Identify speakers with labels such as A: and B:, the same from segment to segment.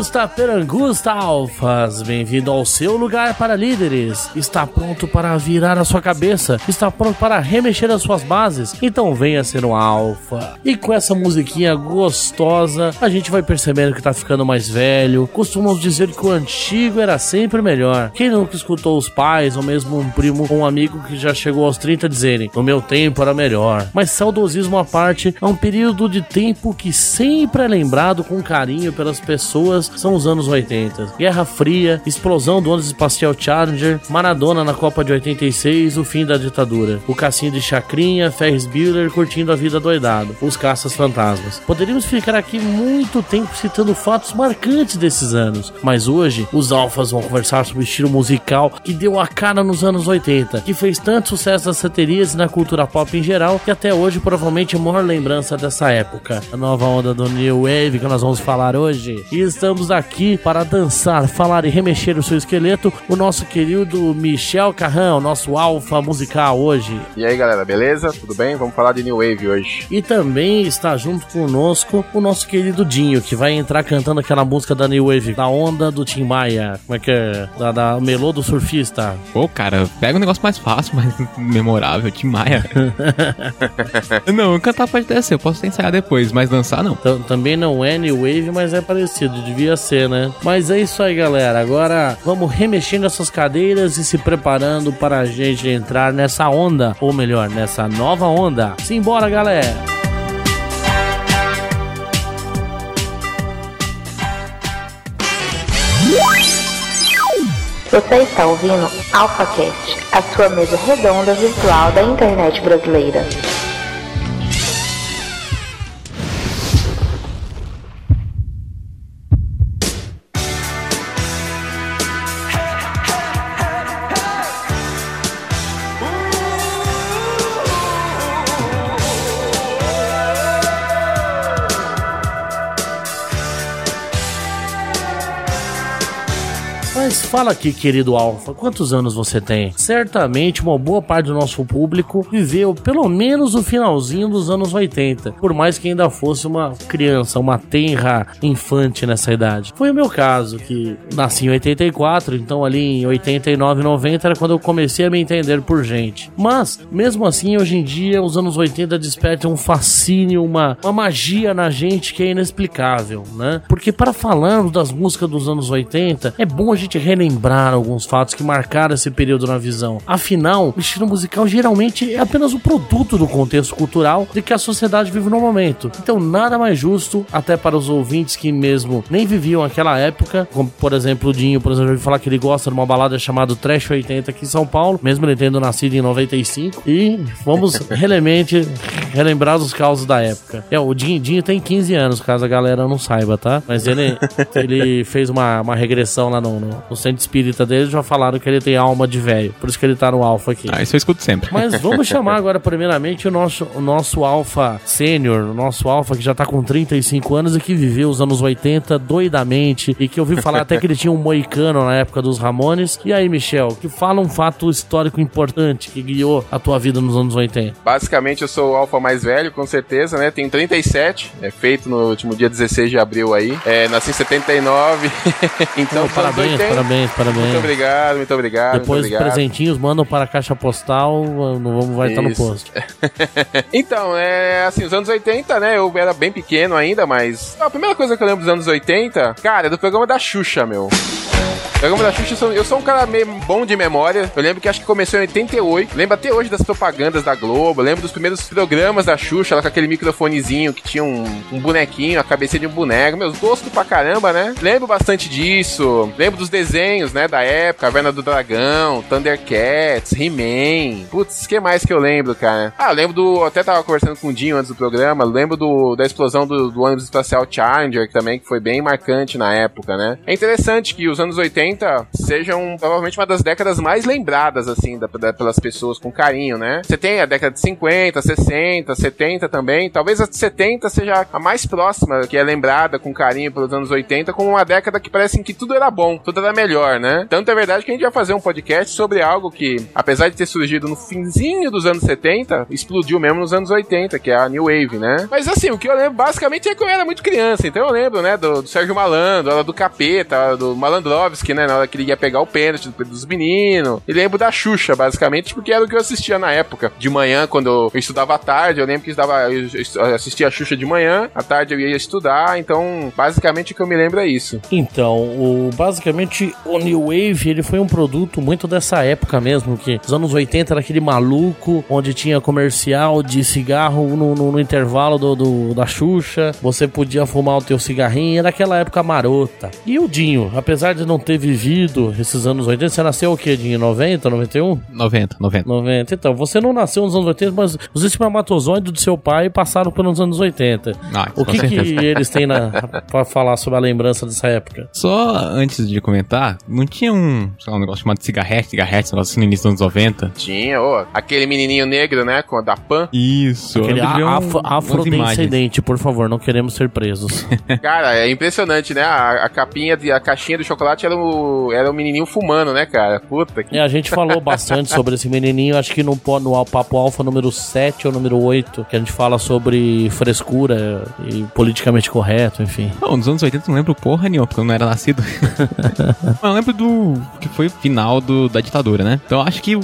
A: Augusta Perangusta Alfas, bem-vindo ao seu lugar para líderes. Está pronto para virar a sua cabeça? Está pronto para remexer as suas bases? Então venha ser um alfa. E com essa musiquinha gostosa, a gente vai percebendo que tá ficando mais velho. Costumamos dizer que o antigo era sempre melhor. Quem nunca escutou os pais ou mesmo um primo ou um amigo que já chegou aos 30 dizerem: "No meu tempo era melhor". Mas saudosismo à parte, é um período de tempo que sempre é lembrado com carinho pelas pessoas são os anos 80. Guerra Fria, explosão do ônibus espacial Challenger, Maradona na Copa de 86, o fim da ditadura. O cassinho de Chacrinha, Ferris Bueller curtindo a vida doidado. Os caças fantasmas. Poderíamos ficar aqui muito tempo citando fatos marcantes desses anos, mas hoje os alfas vão conversar sobre o estilo musical que deu a cara nos anos 80, que fez tanto sucesso nas seterias e na cultura pop em geral, que até hoje provavelmente é a maior lembrança dessa época. A nova onda do New Wave que nós vamos falar hoje. E estamos aqui para dançar, falar e remexer o seu esqueleto, o nosso querido Michel Carrão, nosso alfa musical hoje.
B: E aí galera, beleza? Tudo bem? Vamos falar de New Wave hoje.
A: E também está junto conosco o nosso querido Dinho, que vai entrar cantando aquela música da New Wave, da onda do Tim Maia, como é que é? Da, da Melô do Surfista.
C: Pô, cara, pega um negócio mais fácil, mais memorável, Tim Maia. não, cantar pode até ser, eu posso ensaiar depois, mas dançar não.
A: T também não é New Wave, mas é parecido, devia ser, né? Mas é isso aí, galera. Agora vamos remexendo essas cadeiras e se preparando para a gente entrar nessa onda, ou melhor, nessa nova onda. Simbora, galera!
D: Você está ouvindo AlphaCast, a sua mesa redonda virtual da internet brasileira.
A: Fala aqui, querido Alfa, quantos anos você tem? Certamente uma boa parte do nosso público viveu pelo menos o finalzinho dos anos 80, por mais que ainda fosse uma criança, uma tenra infante nessa idade. Foi o meu caso, que nasci em 84, então ali em 89, 90 era quando eu comecei a me entender por gente. Mas, mesmo assim, hoje em dia, os anos 80 despertam um fascínio, uma, uma magia na gente que é inexplicável, né? Porque para falarmos das músicas dos anos 80, é bom a gente relembrar alguns fatos que marcaram esse período na visão. Afinal, o estilo musical geralmente é apenas o um produto do contexto cultural de que a sociedade vive no momento. Então, nada mais justo, até para os ouvintes que mesmo nem viviam aquela época, como por exemplo o Dinho, por exemplo, falar que ele gosta de uma balada chamada Trash 80 aqui em São Paulo, mesmo ele tendo nascido em 95. E vamos relemente relembrar os causos da época. É, o Dinho, Dinho tem 15 anos, caso a galera não saiba, tá? Mas ele, ele fez uma, uma regressão lá no, no, no centro espírita dele, já falaram que ele tem alma de velho. Por isso que ele tá no alfa aqui.
C: Ah, isso eu escuto sempre.
A: Mas vamos chamar agora, primeiramente, o nosso, o nosso alfa sênior, o nosso alfa que já tá com 35 anos e que viveu os anos 80 doidamente e que eu ouvi falar até que ele tinha um moicano na época dos Ramones. E aí, Michel, que fala um fato histórico importante que guiou a tua vida nos anos 80.
B: Basicamente, eu sou o alfa mais velho, com certeza, né? Tenho 37, é feito no último dia 16 de abril aí. É, nasci em 79, então...
A: Parabéns, parabéns, parabéns.
B: Muito obrigado, muito obrigado.
A: Depois
B: muito obrigado.
A: presentinhos mandam para a caixa postal, não vamos vai estar no posto.
B: então, é assim, os anos 80, né? Eu era bem pequeno ainda, mas a primeira coisa que eu lembro dos anos 80, cara, é do programa da Xuxa, meu. Programa da Xuxa, eu sou- um cara meio bom de memória. Eu lembro que acho que começou em 88. Lembro até hoje das propagandas da Globo. Lembro dos primeiros programas da Xuxa, ela com aquele microfonezinho que tinha um, um bonequinho, a cabeça de um boneco. Meus gosto pra caramba, né? Lembro bastante disso. Lembro dos desenhos, né, da época. Caverna do Dragão, Thundercats, He-Man. Putz, que mais que eu lembro, cara? Ah, eu lembro do... Até tava conversando com o Dinho antes do programa. Lembro do, da explosão do, do ônibus espacial Challenger, que também que foi bem marcante na época, né? É interessante que os anos 80 sejam provavelmente uma das décadas mais lembradas, assim, da- da- pelas pessoas com carinho, né? Você tem a década de 50, 60, 70 também. Talvez a de 70 seja a mais próxima, que é lembrada com carinho pelos anos 80, como uma década que parece que tudo era bom, tudo era melhor, né? Tanto é verdade que a gente vai fazer um podcast sobre algo que, apesar de ter surgido no finzinho dos anos 70, explodiu mesmo nos anos 80, que é a New Wave, né? Mas assim, o que eu lembro basicamente é que eu era muito criança, então eu lembro, né, do, do Sérgio Malandro, do Capeta, do Malandrovski, né, na hora que ele ia pegar o pênalti do- dos meninos. E lembro da Xuxa, basicamente, porque era o que eu assistia na época. De manhã, quando eu estudava à tarde, eu lembro que estudava, eu assistia a Xuxa de manhã, à tarde eu ia estudar, então basicamente o que eu me lembro é isso.
A: Então, o, basicamente, o New Wave, ele foi um produto muito dessa época mesmo, que os anos 80 era aquele maluco, onde tinha comercial de cigarro no, no- no intervalo do, do- da Xuxa, você podia fumar o teu cigarrinho, era aquela época marota. E o Dinho, apesar de não ter vivido esses anos 80, você nasceu o quê, Dinho? 90, 91?
C: 90, 90.
A: 90. Então, você não nasceu nos anos 80, mas os espermatozoides do seu pai passaram pelos anos 80.
C: Ah,
A: O que, que eles têm na, pra falar sobre a lembrança dessa época?
C: Só antes de comentar, não tinha um, sei lá, um negócio chamado cigarrete, cigarrete, negócio assim no início dos anos 90?
B: Tinha, ô, aquele menininho negro, né, com a da Pan.
C: Isso.
A: Aquele
C: ver um-
A: afrodescendente, por favor, não queremos ser presos.
B: Cara, é impressionante, né? A, a capinha, de, a caixinha do chocolate era o, era o menininho fumando, né, cara? Puta que.
A: e a gente falou bastante sobre esse menininho, acho que no, no Papo Alfa número 7 ou número 8, que a gente fala sobre frescura e politicamente correto, enfim.
C: Não, nos anos 80 eu não lembro porra nenhuma, porque eu não era nascido. Eu lembro do que foi o final do, da ditadura, né? Então acho que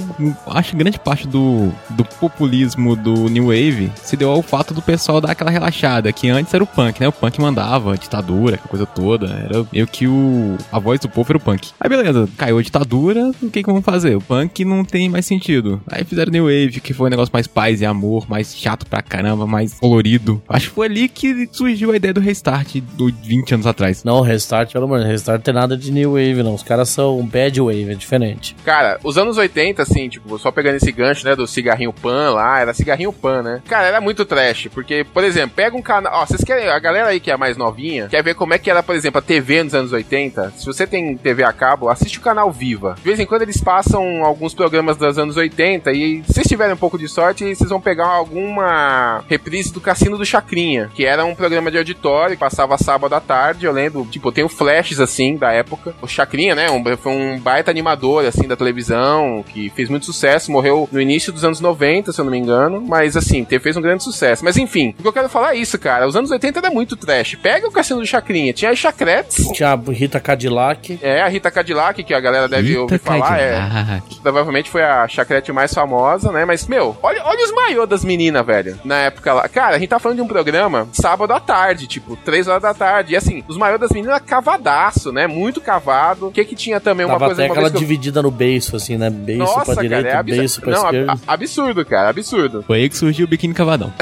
C: acho que grande parte do, do populismo do New Wave se deu ao fato do pessoal dar aquela relaxada, que antes era o punk, né? O punk mandava, ditadura, aquela coisa toda. Era meio que o. A voz do povo era o punk. Aí beleza, caiu a ditadura, o que que vamos fazer? O punk não tem mais sentido. Aí fizeram New Wave, que foi um negócio mais paz e amor, mais chato pra caramba, mais colorido. Acho que foi ali que surgiu a ideia do restart do 20 anos atrás.
A: Não, Restart, pelo amor, Restart não tem nada de New Wave, não. Os caras são um Bad Wave, é diferente.
B: Cara, os anos 80, assim, tipo, só pegando esse gancho, né, do cigarrinho pan lá, era cigarrinho pan, né? Cara, era muito trash, porque, por exemplo, pega um canal. Ó, vocês querem. A galera aí que é mais novinha, quer ver como é que era, por exemplo, a TV nos anos 80? Se você tem TV a cabo, assiste o canal Viva. De vez em quando eles passam alguns programas dos anos 80 e se tiverem um pouco de sorte, vocês vão pegar alguma reprise do Cassino do Chacrinha, que era um programa de auditório passava sábado à tarde. Eu lembro, tipo, eu tenho flashes assim da época. O Chacrinha, né? Um, foi um baita animador assim da televisão que fez muito sucesso. Morreu no início dos anos 90, se eu não me engano. Mas assim, te- fez um grande sucesso. Mas enfim, o que eu quero falar é isso, cara. Os anos 80 era muito trash. Pega o Cassino do Chacrinha. Tinha as Chacretes.
A: Tinha a Rita Cadillac.
B: É, a Rita Cadillac, que a galera deve
C: Eita,
B: ouvir falar. É, provavelmente foi a chacrete mais famosa, né? Mas, meu, olha, olha os maiô das meninas, velho. Na época lá. Cara, a gente tá falando de um programa sábado à tarde, tipo, 3 horas da tarde. E assim, os maiô das meninas cavadaço, né? Muito cavado. O que que tinha também uma
A: Tava
B: coisa
A: até
B: uma
A: aquela
B: eu-
A: dividida no beiço, assim, né? Beiço
B: Nossa,
A: pra
B: cara,
A: direita,
B: é absurdo.
A: beiço pra
B: Não,
A: esquerda.
B: ab- absurdo, cara, absurdo.
C: Foi aí que surgiu o biquíni cavadão.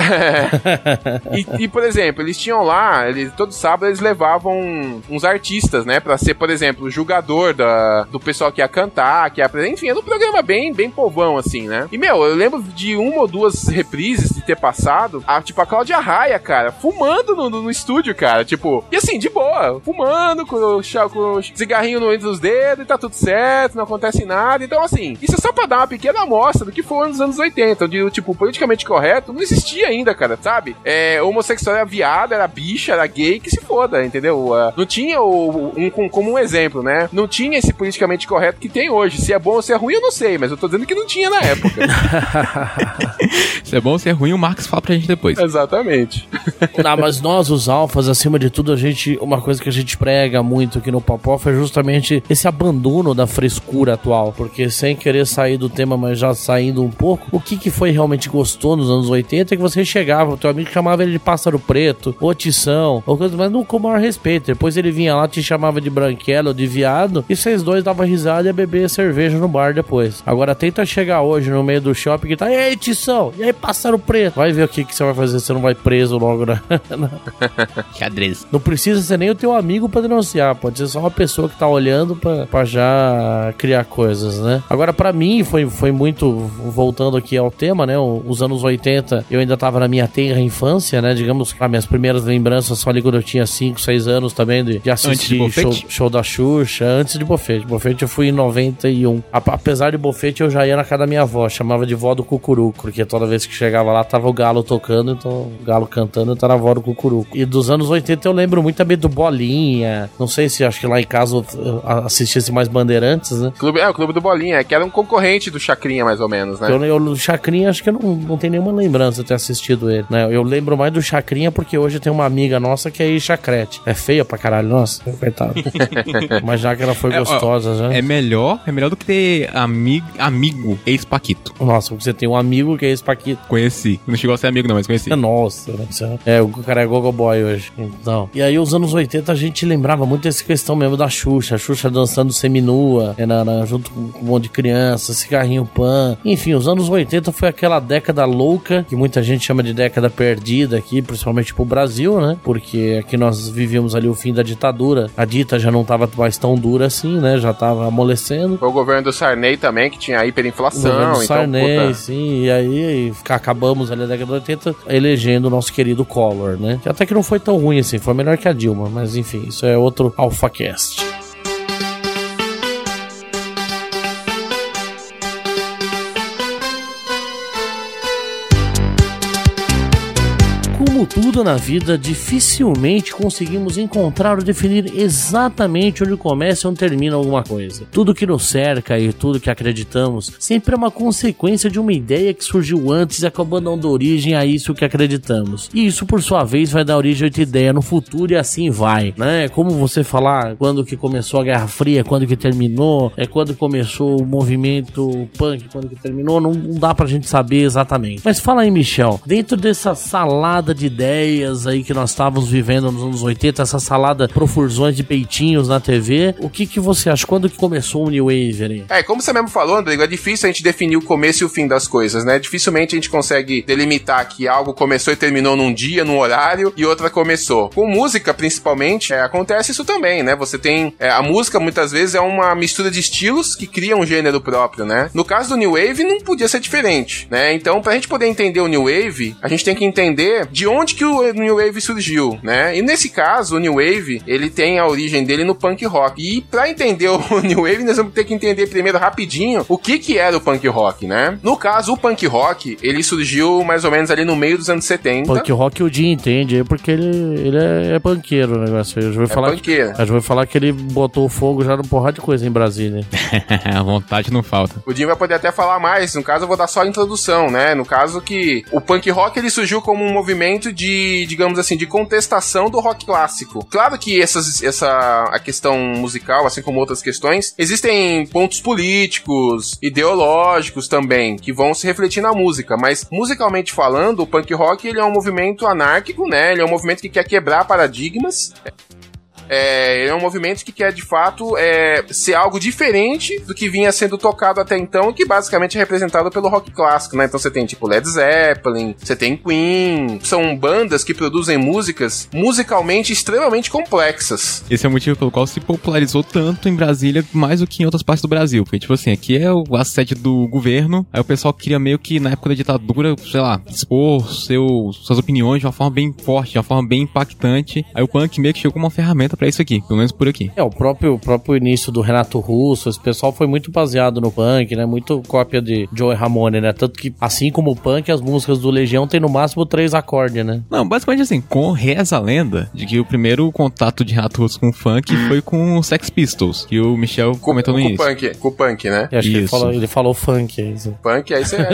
B: E, e, por exemplo, eles tinham lá, eles, todo sábado eles levavam uns artistas, né? Pra ser, por exemplo, o julgador da, do pessoal que ia cantar, que ia apresentar. Enfim, era um programa bem, bem povão, assim, né? E, meu, eu lembro de uma ou duas reprises de ter passado, a, tipo, a Cláudia Raia, cara, fumando no, no, no estúdio, cara. Tipo, e assim, de boa, fumando, com o, chá- com o cigarrinho no entre os dedos e tá tudo certo, não acontece nada. Então, assim, isso é só pra dar uma pequena amostra do que foi nos anos 80, onde, tipo, politicamente correto não existia ainda, cara, sabe? É, homossexual era viado, era bicha, era gay, que se foda, entendeu? Ah, não tinha o, um, com- como um exemplo, né? Não tinha esse politicamente correto que tem hoje. Se é bom ou se é ruim, eu não sei, mas eu tô dizendo que não tinha na época.
C: Se é bom ou se é ruim, o Marcos fala pra gente depois.
B: Exatamente.
A: Não, mas nós, os alfas, acima de tudo, a gente. Uma coisa que a gente prega muito aqui no Papoff é justamente esse abandono da frescura atual. Porque sem querer sair do tema, mas já saindo um pouco, o que, que foi realmente gostoso nos anos 80 é que você chegava, o teu amigo chamava ele de pássaro preto, ou tição, ou coisa, mas não com o maior respeito. Depois ele vinha lá, te chamava de branquela ou de viado e vocês dois davam risada e ia beber cerveja no bar depois. Agora tenta chegar hoje no meio do shopping que tá, e aí, Tição, e aí, pássaro preto? Vai ver o que, que você vai fazer, você não vai preso logo, né?
C: Xadrez.
A: Não precisa ser nem o teu amigo pra denunciar, pode ser só uma pessoa que tá olhando pra, pra já criar coisas, né? Agora, pra mim, foi, foi muito, voltando aqui ao tema, né? Os anos 80, eu ainda tava na minha tenra infância, né? Digamos, as minhas primeiras lembranças só ali quando eu tinha 5, 6 anos também de, de assistir
C: de
A: show, show da Xuxa, antes de Bofete. Bofete eu fui em 91. A- Apesar de Bofete, eu já ia na casa da minha avó, chamava de vó do Cucuruco, porque toda vez que chegava lá tava o galo tocando, então o galo cantando, então era a vó do Cucuruco. E dos anos 80 eu lembro muito também do Bolinha, não sei se acho que lá em casa assistisse mais Bandeirantes, né?
B: Clube, é, o Clube do Bolinha, que era um concorrente do Chacrinha, mais ou menos, né?
A: Eu, eu, o Chacrinha, acho que eu não, não tenho nenhuma lembrança de ter assistido ele, né? Eu lembro mais do Chacrinha porque hoje tem uma amiga nossa que é Chacrete. É feia pra caralho, nossa, coitado. Mas já que ela foi
C: É, ó,
A: gostosa já.
C: É melhor, é melhor do que ter amigo, amigo ex-Paquito.
A: Nossa, você tem um amigo que é esse Paquito.
C: Conheci. Não chegou a ser amigo, não, mas conheci.
A: Nossa, né? É- É, o cara é gogo boy hoje. Então. E aí, os anos 80, a gente lembrava muito dessa questão mesmo da Xuxa. A Xuxa dançando seminua, né, na, na- junto com um monte de criança, cigarrinho pan. Enfim, os anos 80 foi aquela década louca, que muita gente chama de década perdida aqui, principalmente pro Brasil, né? Porque aqui nós vivíamos ali o fim da ditadura. A dita já não tava mais tão dura assim, né? Já tava amolecendo.
B: Foi o governo do Sarney também, que tinha
A: O
B: hiperinflação.
A: governo
B: então,
A: Sarney,
B: puta,
A: sim, e aí acabamos ali na década de 80 elegendo o nosso querido Collor, né? Que até que não foi tão ruim assim, foi melhor que a Dilma, mas enfim, isso é outro AlphaCast. Tudo na vida, dificilmente conseguimos encontrar ou definir exatamente onde começa e onde termina alguma coisa. Tudo que nos cerca e tudo que acreditamos sempre é uma consequência de uma ideia que surgiu antes e acabou dando origem a isso que acreditamos. E isso, por sua vez, vai dar origem a outra ideia no futuro e assim vai, né? Como você falar quando que começou a Guerra Fria, quando que terminou, é quando começou o movimento punk, quando que terminou, não, não dá pra gente saber exatamente. Mas fala aí, Michel, dentro dessa salada de ideias aí que nós estávamos vivendo nos anos 80, essa salada profusões de peitinhos na TV, o que que você acha? Quando que começou o New Wave?
B: É, como você mesmo falou, Rodrigo, é difícil a gente definir o começo e o fim das coisas, né? Dificilmente a gente consegue delimitar que algo começou e terminou num dia, num horário, e outra começou. Com música, principalmente, é, acontece isso também, né? Você tem. é, a música, muitas vezes, é uma mistura de estilos que cria um gênero próprio, né? No caso do New Wave, não podia ser diferente, né? Então, pra gente poder entender o New Wave, a gente tem que entender de onde que o New Wave surgiu, né? E nesse caso, o New Wave, ele tem a origem dele no punk rock. E pra entender o New Wave, nós vamos ter que entender primeiro rapidinho o que que era o punk rock, né? No caso, o punk rock, ele surgiu mais ou menos ali no meio dos anos 70.
A: Punk rock o dia entende aí, porque ele, ele é, é punkeiro o negócio aí. Eu já vou
B: É
A: falar que,
B: punkeiro.
A: eu já vou falar que ele botou fogo já no porrada de coisa em Brasília.
C: a vontade não falta.
B: O Jim vai poder até falar mais. No caso, eu vou dar só a introdução, né? No caso que o punk rock ele surgiu como um movimento de, digamos assim, de contestação do rock clássico. Claro que essas, essa a questão musical, assim como outras questões, existem pontos políticos, ideológicos também que vão se refletir na música. Mas musicalmente falando, o punk rock ele é um movimento anárquico, né? Ele é um movimento que quer quebrar paradigmas. É, é um movimento que quer de fato é, ser algo diferente do que vinha sendo tocado até então, que basicamente é representado pelo rock clássico, né? Então você tem tipo Led Zeppelin, você tem Queen, são bandas que produzem músicas musicalmente extremamente complexas.
C: Esse é o motivo pelo qual se popularizou tanto em Brasília, mais do que em outras partes do Brasil. Porque, tipo assim, aqui é o- a sede do governo, aí o pessoal queria meio que, na época da ditadura, sei lá, expor seu, suas opiniões de uma forma bem forte, de uma forma bem impactante. Aí o punk meio que chegou como uma ferramenta pra isso aqui, pelo menos por aqui.
A: É, o próprio, o próprio início do Renato Russo, esse pessoal foi muito baseado no punk, né? Muito cópia de Joey Ramone, né? Tanto que, assim como o punk, as músicas do Legião tem no máximo três acordes, né?
C: Não, basicamente assim, com reza a lenda de que o primeiro contato de Renato Russo com o funk foi com o Sex Pistols, que o Michel
B: Com,
C: comentou no
B: com o
C: início.
B: punk, com o punk, né?
A: Eu acho que ele
C: Isso.
A: falou, ele falou funk aí. assim.
B: Punk, aí você.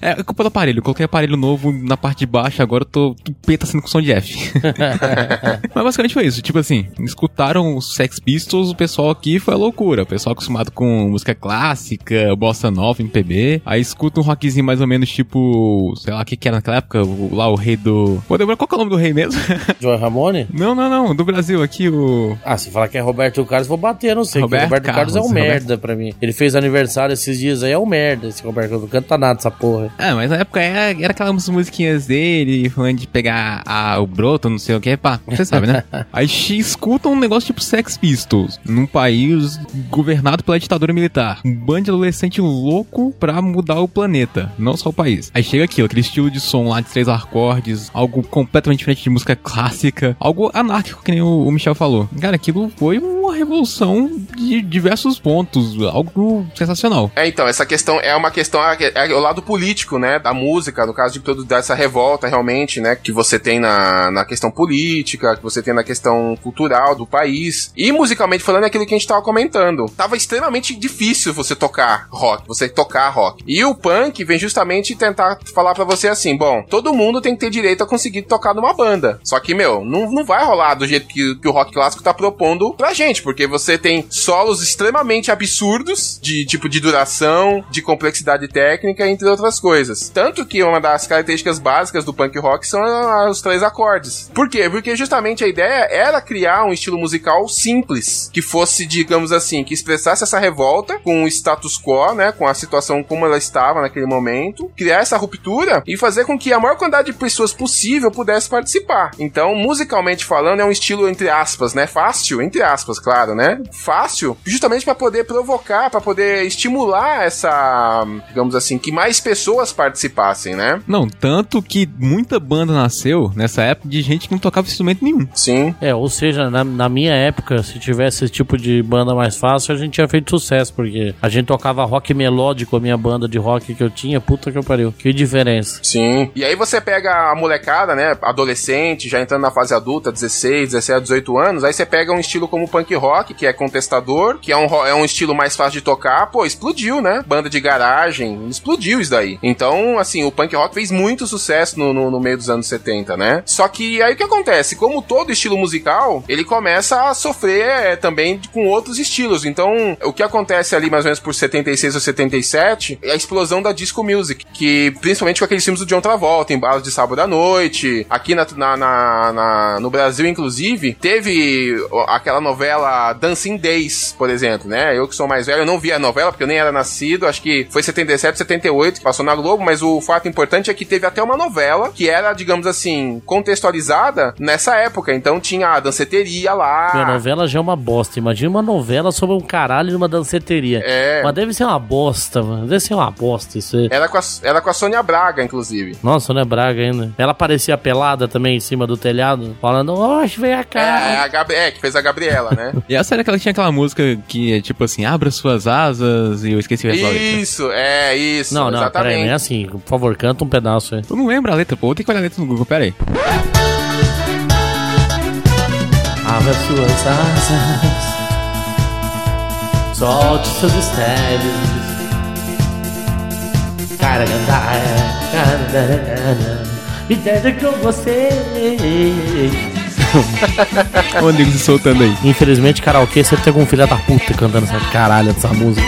C: É, é culpa do aparelho. Eu coloquei aparelho novo na parte de baixo, agora eu tô o P tá sendo com som de F. Mas basicamente foi isso. Isso. Tipo assim, escutaram os Sex Pistols, o pessoal aqui foi loucura. O pessoal acostumado com música clássica, bossa nova, MPB. Aí escuta um rockzinho mais ou menos tipo, sei lá, o que que era naquela época? O, lá o rei do... Pô, lembra qual que é o nome do rei mesmo?
A: Joy Ramone?
C: não, não, não. Do Brasil aqui, o...
A: Ah, se falar que é Roberto Carlos, vou bater, não sei.
C: Roberto
A: Roberto, Roberto Carlos, é um
C: Carlos,
A: merda pra mim. Ele fez aniversário esses dias aí, é um merda esse Roberto Carlos. Não canta nada essa porra.
C: É, mas na época era, era aquelas musiquinhas dele, falando de pegar a, o broto, não sei o que, pá, você sabe, né? Aí escuta um negócio tipo Sex Pistols, num país governado pela ditadura militar. Um bando de adolescente louco pra mudar o planeta, não só o país. Aí chega aquilo, aquele estilo de som lá de três acordes, algo completamente diferente de música clássica, algo anárquico, que nem o, Michel falou. Cara, aquilo foi uma revolução de diversos pontos, algo sensacional.
B: É, então, essa questão é uma questão, é, é o lado político, né, da música, no caso de todo dessa revolta, realmente, né, que você tem na, na questão política, que você tem na questão cultural do país. E musicalmente falando, é aquilo que a gente tava comentando. Tava extremamente difícil você tocar rock, você tocar rock. E o punk vem justamente tentar falar pra você assim, bom, todo mundo tem que ter direito a conseguir tocar numa banda. Só que, meu, não, não vai rolar do jeito que, que o rock clássico tá propondo pra gente, porque você tem solos extremamente absurdos de tipo de duração, de complexidade técnica, entre outras coisas. Tanto que uma das características básicas do punk rock são ah, os três acordes. Por quê? Porque justamente a ideia era criar um estilo musical simples, que fosse, digamos assim, que expressasse essa revolta com o status quo, né, com a situação como ela estava naquele momento, criar essa ruptura e fazer com que a maior quantidade de pessoas possível pudesse participar. Então, musicalmente falando, é um estilo entre aspas, né, fácil, entre aspas, claro, né? Fácil, justamente para poder provocar, para poder estimular essa, digamos assim, que mais pessoas participassem, né?
C: Não, tanto que muita banda nasceu nessa época de gente que não tocava instrumento nenhum.
B: Sim.
A: É, ou seja, na, na minha época, se tivesse esse tipo de banda mais fácil, a gente tinha feito sucesso, porque a gente tocava rock melódico, a minha banda de rock que eu tinha, puta que eu pariu. Que diferença.
B: Sim. E aí você pega a molecada, né? Adolescente, já entrando na fase adulta, 16, 17, 18 anos. Aí você pega um estilo como punk rock, que é contestador, que é um, é um estilo mais fácil de tocar. Pô, explodiu, né? Banda de garagem, explodiu isso daí. Então, assim, o punk rock fez muito sucesso no, no, no meio dos anos 70, né? Só que aí o que acontece? Como todo estilo musical, ele começa a sofrer é, também com outros estilos. Então, o que acontece ali mais ou menos por 76 ou 77 é a explosão da disco music, que principalmente com aqueles filmes do John Travolta, em balas de sábado à noite, aqui na, na- na- na- no Brasil, inclusive, teve aquela novela Dancing Days, por exemplo, né? Eu que sou mais velho, eu não vi a novela porque eu nem era nascido, acho que foi 77, 78 que passou na Globo, mas o fato importante é que teve até uma novela que era, digamos assim, contextualizada nessa época. Então tinha a danceteria lá.
A: Minha novela já é uma bosta. Imagina uma novela sobre um caralho numa danceteria.
B: É.
A: Mas deve ser uma bosta, mano. Deve ser uma bosta isso aí.
B: Era com, a, era com a Sônia Braga, inclusive.
A: Nossa, não é Braga ainda. Ela parecia pelada também em cima do telhado, falando, oxe, vem
B: É,
A: cá.
B: a Gabri é, que fez a Gabriela, né?
C: E essa era que tinha aquela música que é tipo assim, abra suas asas e eu esqueci o resto da letra.
B: isso, é, isso.
A: Não, não, peraí,
B: exatamente.
A: não é assim. Por favor, canta um pedaço aí.
C: Tu não lembra a letra, pô. Vou ter que olhar a letra no Google, pera aí.
A: Abra suas asas, solte seus mistérios. Cara, cara, me deixa com você.
C: O nego se soltando aí.
A: Infelizmente, karaokê sempre tem algum filho da puta cantando essa caralho dessa música.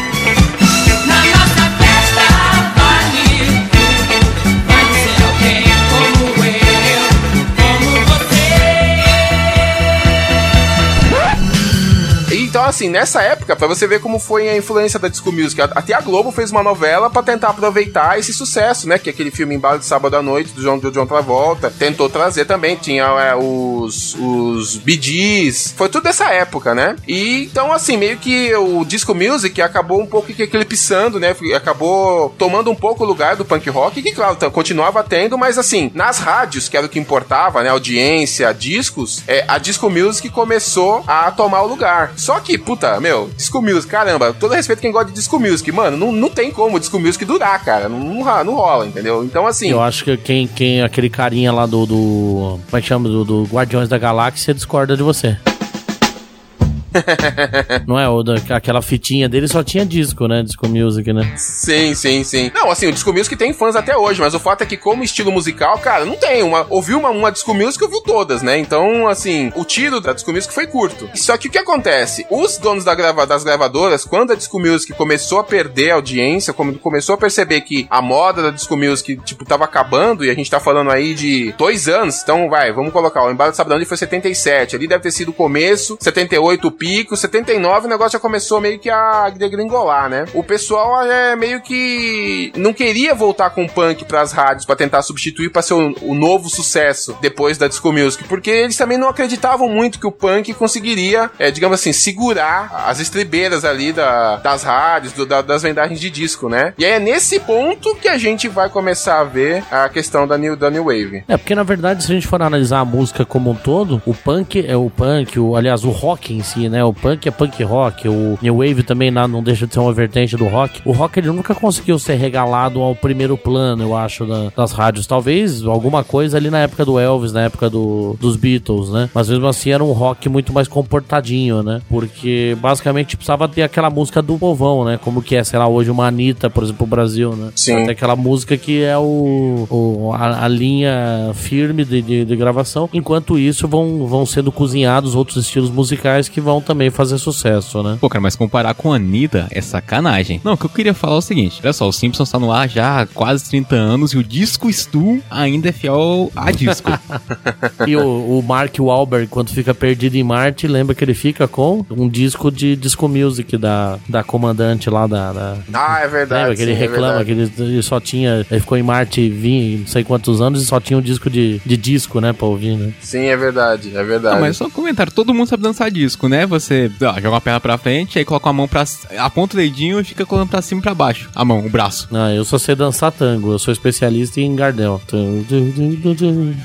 B: Assim, nessa época, pra você ver como foi a influência da disco music, até a Globo fez uma novela pra tentar aproveitar esse sucesso, né? Que é aquele filme Embalo de Sábado à Noite, do John, do John Travolta, tentou trazer também. Tinha é, os, os Gees, foi tudo dessa época, né? E então, assim, meio que o disco music acabou um pouco que eclipsando, né? Acabou tomando um pouco o lugar do punk rock, que, claro, continuava tendo, mas assim, nas rádios, que era o que importava, né? Audiência, discos, é, a disco music começou a tomar o lugar. Só que, puta, meu, disco music, caramba, todo respeito quem gosta de disco music, mano, não, não tem como disco music durar, cara. Não, não, não rola, entendeu? Então, assim.
A: Eu acho que quem, quem aquele carinha lá do, do como é que chama, do, do Guardiões da Galáxia discorda de você. Não é? O da, aquela fitinha dele só tinha disco, né? Disco music, né?
B: Sim, sim, sim. Não, assim, o Disco Music tem fãs até hoje, mas o fato é que, como estilo musical, cara, não tem. Uma, ouviu uma, uma Disco Music, ouviu todas, né? Então, assim, o tiro da Disco Music foi curto. Só que o que acontece? Os donos da grava, das gravadoras, quando a Disco Music começou a perder a audiência, como começou a perceber que a moda da Disco Music, tipo, tava acabando, e a gente tá falando aí de dois anos, então vai, vamos colocar, o embalo de Sabadão foi 77, ali deve ter sido o começo, 78 o pico, 79 o negócio já começou meio que a degringolar, né? O pessoal é meio que não queria voltar com o punk pras rádios pra tentar substituir pra ser o, novo sucesso depois da Disco Music, porque eles também não acreditavam muito que o punk conseguiria, é, digamos assim, segurar as estribeiras ali da- das rádios, do- da- das vendagens de disco, né? E aí é nesse ponto que a gente vai começar a ver a questão da New, da new Wave.
A: É, porque na verdade, se a gente for analisar a música como um todo, o punk é o punk, o, aliás, o rock em si, né? O punk é punk rock, o New Wave também na- não deixa de ser uma vertente do rock. O rock ele nunca conseguiu ser regalado ao primeiro plano, eu acho, da- das rádios. Talvez alguma coisa ali na época do Elvis, na época do, dos Beatles, né? Mas mesmo assim era um rock muito mais comportadinho, né? Porque basicamente precisava ter aquela música do povão, né? Como que é, sei lá, hoje uma Anitta, por exemplo, o Brasil, né?
B: Sim.
A: Tem aquela música que é o, o- a, a linha firme de, de, de gravação. Enquanto isso, vão, vão sendo cozinhados outros estilos musicais que vão também fazer sucesso, né?
C: Pô, cara, mas comparar com a Anitta é sacanagem. Não, o que eu queria falar é o seguinte: olha só, o Simpsons tá no ar já há quase 30 anos e o disco Stu ainda é fiel a disco.
A: E o, o Mark Wahlberg, quando fica perdido em Marte, lembra que ele fica com um disco de disco music da, da comandante lá da. da-
B: Ah, é verdade.
A: Lembra que ele
B: sim, é
A: reclama
B: verdade.
A: que ele, ele só tinha. Ele ficou em Marte 20, não sei quantos anos e só tinha um disco de, de disco, né, pra ouvir, né?
B: Sim, é verdade, é verdade.
C: Não, mas só um comentário, todo mundo sabe dançar disco, né? Você ó, joga uma perna pra frente, aí coloca a mão pra. aponta o dedinho e fica colocando pra cima e pra baixo. A mão, o braço.
A: Ah, eu só sei dançar tango, eu sou especialista em Gardel.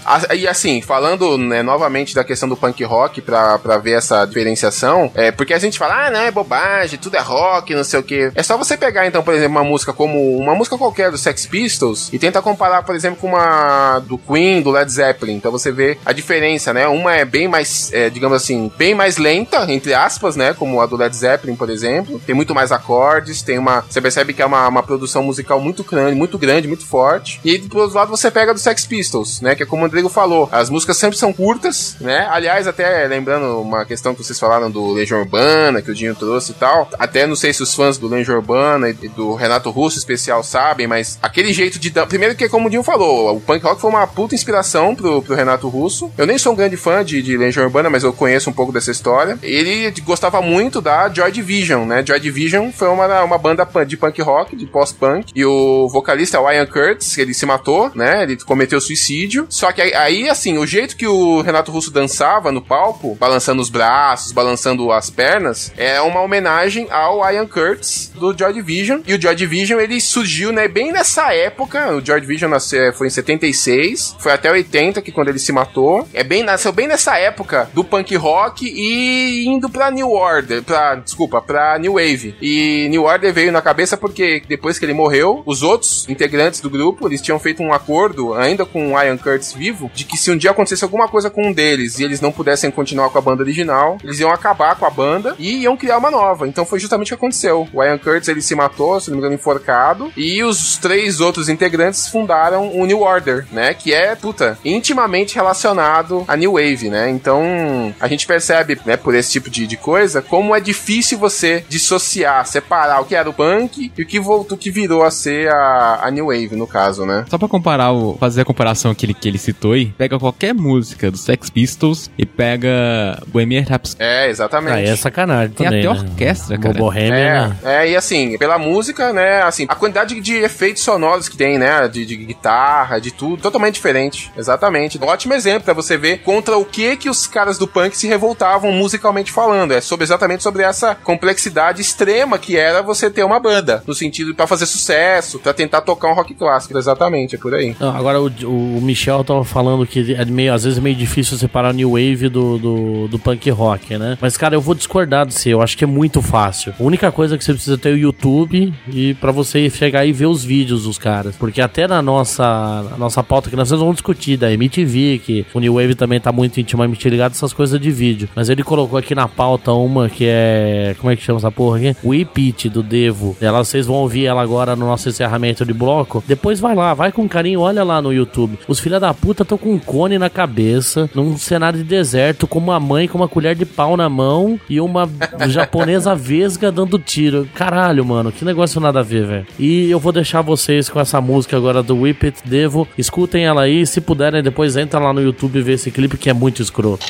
B: Ah, E assim, falando né, novamente da questão do punk rock pra, pra ver essa diferenciação, é porque a gente fala, ah, não, é bobagem, tudo é rock, não sei o quê. É só você pegar, então, por exemplo, uma música como uma música qualquer do Sex Pistols e tentar comparar, por exemplo, com uma do Queen, do Led Zeppelin. Então você vê a diferença, né? Uma é bem mais, é, digamos assim, bem mais lenta, entre aspas, né? Como a do Led Zeppelin, por exemplo. Tem muito mais acordes, tem uma. Você percebe que é uma, uma produção musical muito grande, muito grande, muito forte. E aí, do outro lado, você pega do Sex Pistols, né? Que é como o Rodrigo falou, as músicas sempre são curtas, né? Aliás, até lembrando uma questão que vocês falaram do Legião Urbana, que o Dinho trouxe e tal. Até não sei se os fãs do Legião Urbana e do Renato Russo especial sabem, mas aquele jeito de. Primeiro que, como o Dinho falou, o punk rock foi uma puta inspiração pro, pro Renato Russo. Eu nem sou um grande fã de, de Legião Urbana, mas eu conheço um pouco dessa história. Ele gostava muito da Joy Division, né? Joy Division foi uma, uma banda de punk rock, de post-punk. E o vocalista, o Ian Curtis, ele se matou, né? Ele cometeu suicídio. Só que aí, assim, o jeito que o Renato Russo dançava no palco, balançando os braços, balançando as pernas, é uma homenagem ao Ian Curtis do Joy Division. E o Joy Division, ele surgiu, né, bem nessa época. O Joy Division nasceu, foi em 76, foi até 80, que quando ele se matou. É bem, nasceu bem nessa época do punk rock e indo pra New Order, pra, desculpa, pra New Wave. E New Order veio na cabeça porque depois que ele morreu, os outros integrantes do grupo, eles tinham feito um acordo, ainda com o Ian Curtis vivo, de que se um dia acontecesse alguma coisa com um deles e eles não pudessem continuar com a banda original, eles iam acabar com a banda e iam criar uma nova. Então foi justamente o que aconteceu. O Ian Curtis, ele se matou, se não me engano, enforcado, e os três outros integrantes fundaram o New Order, né? Que é, puta, intimamente relacionado à New Wave, né? Então, a gente percebe, né, por esse tipo de, de coisa, como é difícil você dissociar, separar o que era o punk e o que voltou, o que virou a ser a, a New Wave, no caso, né?
C: Só pra comparar, o, fazer a comparação que ele, que ele citou aí, pega qualquer música do Sex Pistols e pega Bohemian Rhapsody.
B: É, exatamente.
A: Ah, é sacanagem
C: Tem
A: também,
C: até
A: né?
C: orquestra, cara.
A: Bohemian,
B: É,
A: né?
B: é, e assim, pela música, né, assim, a quantidade de efeitos sonoros que tem, né, de, de guitarra, de tudo, totalmente diferente, exatamente. Um ótimo exemplo pra você ver contra o que que os caras do punk se revoltavam musicalmente falando, é sobre exatamente sobre essa complexidade extrema que era você ter uma banda, no sentido pra fazer sucesso, pra tentar tocar um rock clássico, exatamente, é por aí.
A: Não, agora o, o Michel tava falando que é meio, às vezes é meio difícil separar o New Wave do, do, do punk rock, né? Mas, cara, eu vou discordar de você. Eu acho que é muito fácil. A única coisa que você precisa ter é o YouTube e pra você chegar e ver os vídeos dos caras. Porque até na nossa, na nossa pauta que nós vamos discutir da MTV, que o New Wave também tá muito intimamente ligado essas coisas de vídeo. Mas ele colocou aqui na pauta uma que é. Como é que chama essa porra aqui? O It do Devo. Ela, vocês vão ouvir ela agora no nosso encerramento de bloco. Depois vai lá, vai com carinho, olha lá no YouTube. Os filha da puta estão com um cone na cabeça, num cenário de deserto, com uma mãe com uma colher de pau na mão e uma japonesa vesga dando tiro. Caralho, mano, que negócio nada a ver, velho. E eu vou deixar vocês com essa música agora do Whip It Devo. Escutem ela aí, se puderem, depois entra lá no YouTube e vê esse clipe que é muito escroto.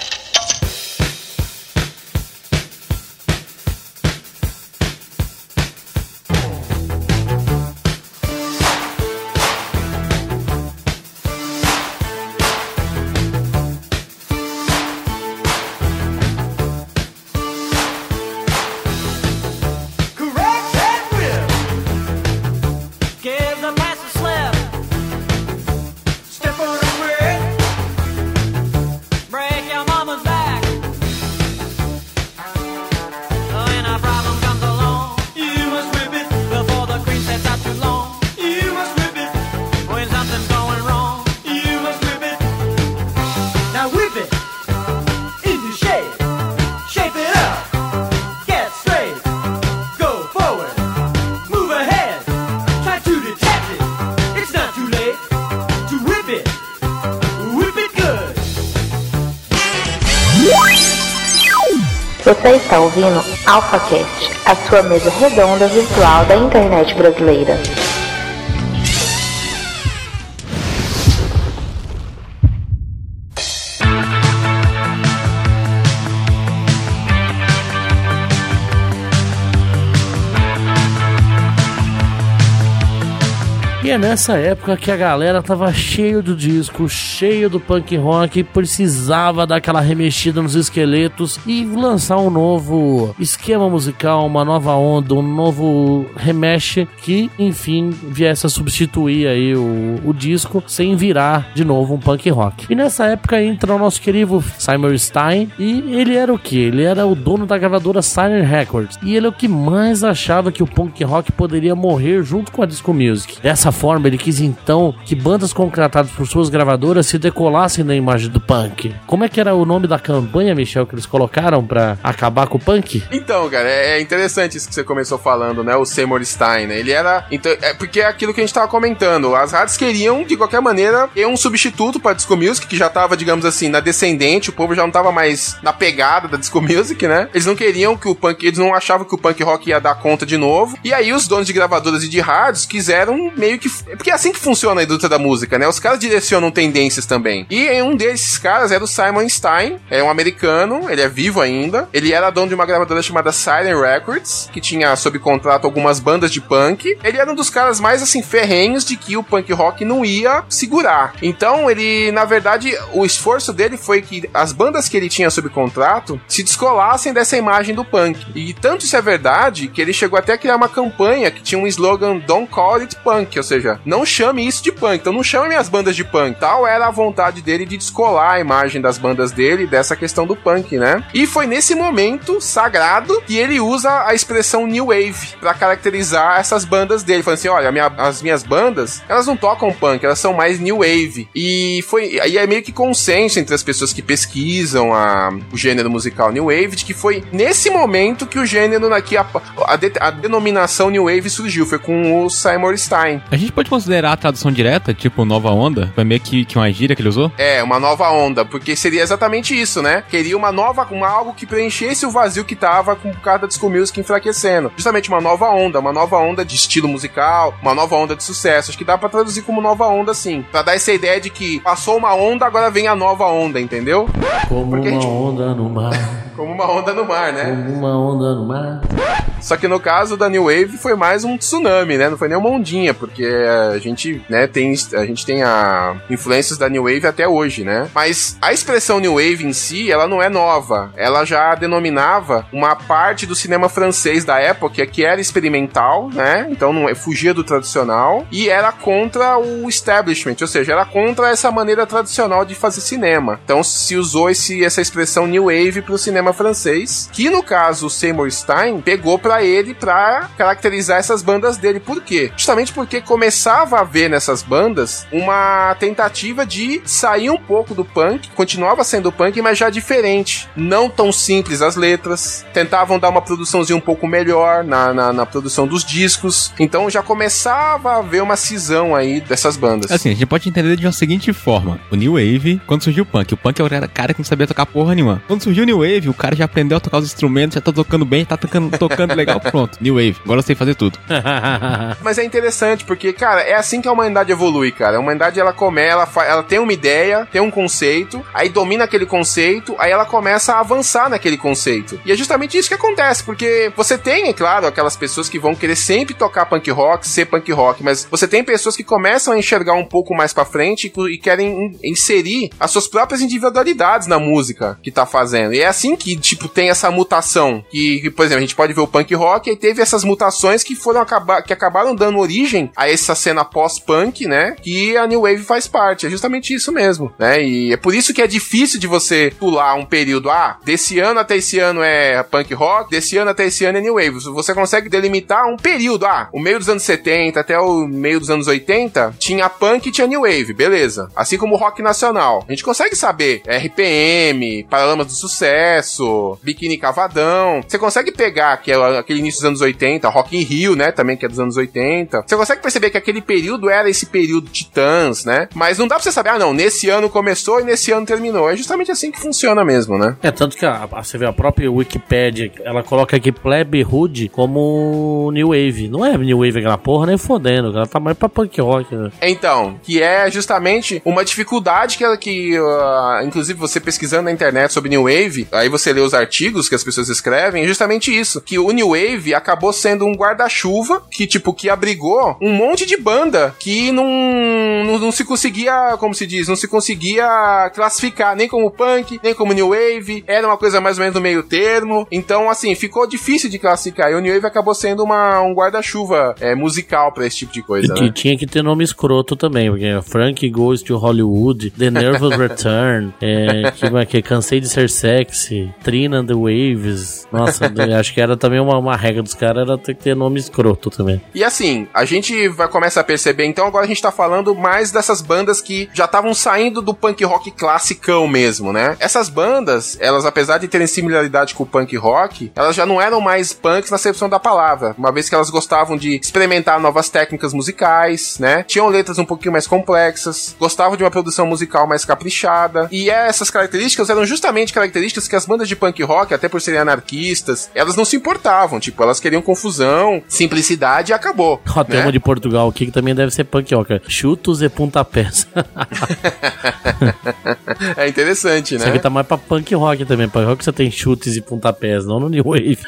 D: Ouvindo AlphaCast, a sua mesa redonda virtual da internet brasileira.
A: Nessa época que a galera tava cheio do disco, cheio do punk rock, precisava dar aquela remexida nos esqueletos e lançar um novo esquema musical, uma nova onda, um novo remexe que, enfim, viesse a substituir aí o, o disco sem virar de novo um punk rock. E nessa época entra o nosso querido Simon Stein e ele era o que? Ele era o dono da gravadora Silent Records e ele é o que mais achava que o punk rock poderia morrer junto com a disco music. Dessa forma, ele quis então que bandas contratadas por suas gravadoras se decolassem da imagem do punk. Como é que era o nome da campanha, Michel, que eles colocaram pra acabar com o punk?
B: Então, cara, é é interessante isso que você começou falando, né? O Seymour Stein, né? Ele era. Então, é porque é aquilo que a gente tava comentando. As rádios queriam, de qualquer maneira, ter um substituto pra Disco Music, que já tava, digamos assim, na descendente, o povo já não tava mais na pegada da Disco Music, né? Eles não queriam que o punk. Eles não achavam que o punk rock ia dar conta de novo. E aí os donos de gravadoras e de rádios quiseram meio que. Porque é assim que funciona a indústria da música, né? Os caras direcionam tendências também. E um desses caras era o Simon Stein, é um americano, ele é vivo ainda. Ele era dono de uma gravadora chamada Silent Records, que tinha sob contrato algumas bandas de punk. Ele era um dos caras mais assim ferrenhos de que o punk rock não ia segurar. Então, ele, na verdade, o esforço dele foi que as bandas que ele tinha sob contrato se descolassem dessa imagem do punk. E tanto isso é verdade que ele chegou até a criar uma campanha que tinha um slogan Don't Call It Punk, ou seja, não chame isso de punk, então não chame minhas bandas de punk. Tal era a vontade dele de descolar a imagem das bandas dele dessa questão do punk, né? E foi nesse momento sagrado que ele usa a expressão New Wave pra caracterizar essas bandas dele. Falando assim: olha, minha- as minhas bandas, elas não tocam punk, elas são mais New Wave. E foi aí é meio que consenso entre as pessoas que pesquisam a- o gênero musical New Wave de que foi nesse momento que o gênero aqui, a, a, de- a denominação New Wave surgiu. Foi com o Simon Stein.
C: A gente pode considerar a tradução direta, tipo nova onda? Foi meio que, que uma gíria que ele usou?
B: É, uma nova onda, porque seria exatamente isso, né? Queria uma nova, uma, algo que preenchesse o vazio que tava com por causa da disco music enfraquecendo. Justamente uma nova onda, uma nova onda de estilo musical, uma nova onda de sucesso. Acho que dá pra traduzir como nova onda, sim. Pra dar essa ideia de que passou uma onda, agora vem a nova onda, entendeu?
A: Como
B: Porque a
A: uma
B: gente-
A: onda no mar,
B: Como uma onda no mar, né?
A: como uma onda no mar.
B: Só que no caso da New Wave foi mais um tsunami, né? Não foi nem uma ondinha, porque a gente, né, tem a gente tem a influências da New Wave até hoje, né? Mas a expressão New Wave em si, ela não é nova. Ela já denominava uma parte do cinema francês da época que era experimental, né? Então não é fugia do tradicional e era contra o establishment, ou seja, era contra essa maneira tradicional de fazer cinema. Então se usou esse, essa expressão New Wave pro cinema francês, que no caso o Seymour Stein pegou pra ele pra caracterizar essas bandas dele. Por quê? Justamente porque começava a ver nessas bandas uma tentativa de sair um pouco do punk, continuava sendo punk, mas já diferente. Não tão simples as letras, tentavam dar uma produçãozinha um pouco melhor na, na, na produção dos discos. Então já começava a ver uma cisão aí dessas bandas.
C: Assim, a gente pode entender de uma seguinte forma. O New Wave, quando surgiu o punk, o punk era o cara que não sabia tocar porra nenhuma. Quando surgiu o New Wave, o cara já aprendeu a tocar os instrumentos, já tá tocando bem, tá tocando, tocando legal, pronto. New Wave, agora eu sei fazer tudo.
B: Mas é interessante, porque, cara, é assim que a humanidade evolui, cara. A humanidade, ela come, ela, ela tem uma ideia, tem um conceito, aí domina aquele conceito, aí ela começa a avançar naquele conceito. E é justamente isso que acontece, porque você tem, é claro, aquelas pessoas que vão querer sempre tocar punk rock, ser punk rock, mas você tem pessoas que começam a enxergar um pouco mais pra frente e e querem in- inserir as suas próprias individualidades na música que tá fazendo. E é assim que, tipo, tem essa mutação. Que, que, por exemplo, a gente pode ver o punk rock e teve essas mutações que foram acabar, que acabaram dando origem a essa cena pós-punk, né? Que a New Wave faz parte. É justamente isso mesmo, né? E é por isso que é difícil de você pular um período, ah, desse ano até esse ano é punk rock, desse ano até esse ano é New Wave. Você consegue delimitar um período, ah, o meio dos anos 70 até o meio dos anos 80 tinha punk e tinha New Wave, beleza. Assim como rock nacional. A gente consegue saber RPM, Paralamas do Sucesso, Biquíni Cavadão. Você consegue pegar que é aquele início dos anos 80, Rock in Rio, né, também que é dos anos 80. Você consegue perceber que aquele período era esse período Titãs, né? Mas não dá pra você saber, ah, não, nesse ano começou e nesse ano terminou. É justamente assim que funciona mesmo, né?
A: É, tanto que a, a- você vê a própria Wikipedia, ela coloca aqui Plebe Hood como New Wave. Não é New Wave aquela porra, nem fodendo. Ela tá mais pra punk rock. Né?
B: Então, que é justamente uma dificuldade que, ela- que ah, inclusive você pesquisando na internet sobre New Wave, aí você lê os artigos que as pessoas escrevem, é justamente isso, que o New Wave acabou sendo um guarda-chuva que, tipo, que abrigou um monte de banda que não, não, não se conseguia, como se diz, não se conseguia classificar nem como punk, nem como New Wave, era uma coisa mais ou menos no meio termo, então, assim, ficou difícil de classificar, e o New Wave acabou sendo uma, um guarda-chuva é, musical pra esse tipo de
A: E
B: coisa,
A: que
B: né?
A: tinha que ter nome escroto também, porque é Frank Goes to Hollywood, The Nervous Return, é, que, vai que Cansei de Ser Sexy, Trina the Waves. Nossa, acho que era também uma, uma regra dos caras, era ter que ter nome escroto também.
B: E assim, a gente vai começar a perceber, então agora a gente tá falando mais dessas bandas que já estavam saindo do punk rock classicão mesmo, né? Essas bandas, elas apesar de terem similaridade com o punk rock, elas já não eram mais punks na acepção da palavra, uma vez que elas gostavam de experimentar novas técnicas musicais, né? Tinham letras um pouquinho mais complexas, gostavam de uma produção musical mais caprichada, e essas características eram justamente características que as bandas de punk rock, até por serem anarquistas, elas não se importavam, tipo, elas queriam confusão, simplicidade e acabou.
A: Tem
B: né?
A: de Portugal aqui que também deve ser punk rock. é Chutos e pontapés.
B: É interessante,
A: Isso aqui
B: né?
A: tá mais pra punk rock também. Punk rock você tem chutes e pontapés, não no New Wave.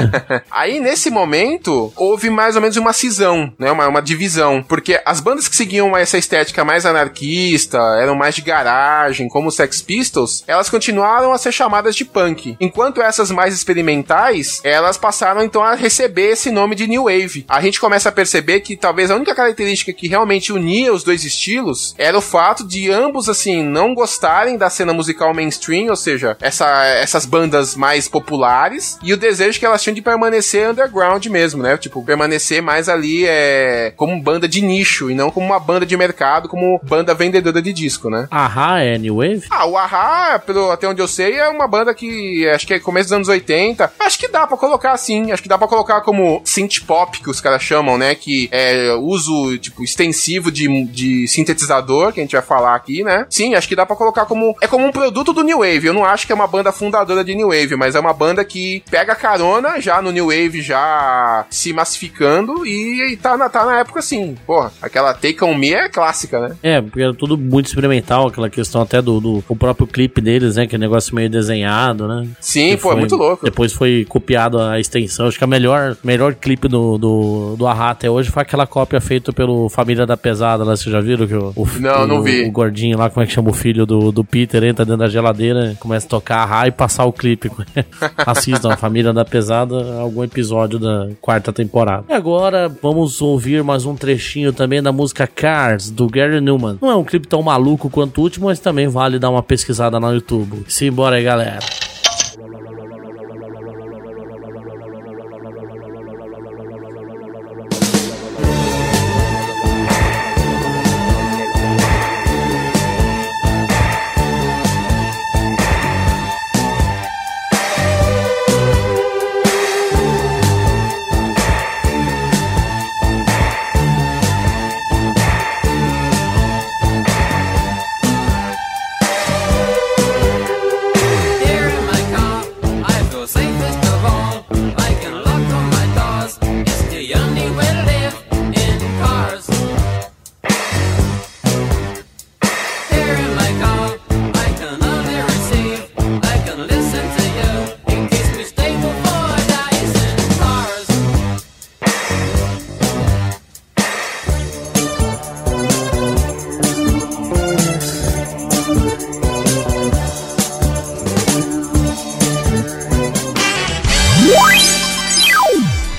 B: Aí, nesse momento, houve mais ou menos uma cisão, né? Uma, uma divisão. Porque as bandas que seguiam essa estética mais anarquista, eram mais de garagem, como os Sex Pistols, elas continuaram a ser chamadas de punk. Enquanto essas mais experimentais, elas passaram então a receber esse nome de New Wave. A gente começa a perceber que talvez a única característica que realmente unia os dois estilos era o fato de ambos, assim, não gostarem da cena musical mainstream, ou seja, essa, essas bandas mais populares, e o desejo que elas tinham de permanecer underground mesmo, né? Tipo, permanecer mais ali é, como banda de nicho, e não como uma banda de mercado, como banda vendedora de disco, né?
A: Ahá é New Wave?
B: Ah, o Ahá, pelo, até onde eu sei, é uma banda que acho que é começo dos anos 80. Acho que dá pra colocar assim. Acho que dá pra colocar como synth pop, que os caras chamam, né? Que é uso, tipo, extensivo de, de sintetizador, que a gente vai falar aqui, né? Sim, acho que dá pra colocar como. É como um produto do New Wave. Eu não acho que é uma banda fundadora de New Wave, mas é uma banda que pega carona já no New Wave, já se massificando e, e tá, na, tá na época assim. Porra, aquela Take On Me é clássica, né?
A: É, porque era tudo muito experimental, aquela questão até do, do o próprio clipe deles, né? Que é negócio meio desenhado, né?
B: Sim,
A: Que
B: pô, é
A: foi-
B: muito louco.
A: Depois foi copiado a extensão. Acho que a melhor, melhor clipe do, do, do Ahá até hoje foi aquela cópia feita pelo Família da Pesada, lá, vocês já viram? Que o, o,
B: Não,
A: o-
B: não vi.
A: O gordinho lá, como é que chama o filho do, do Peter, entra dentro da geladeira, começa a tocar Ahá e passar o clipe. Assistam a Família da Pesada, algum episódio da quarta temporada. E agora vamos ouvir mais um trechinho também da música Cars, do Gary Newman. Não é um clipe tão maluco quanto o último, mas também vale dar uma pesquisada no YouTube. Simbora aí, galera.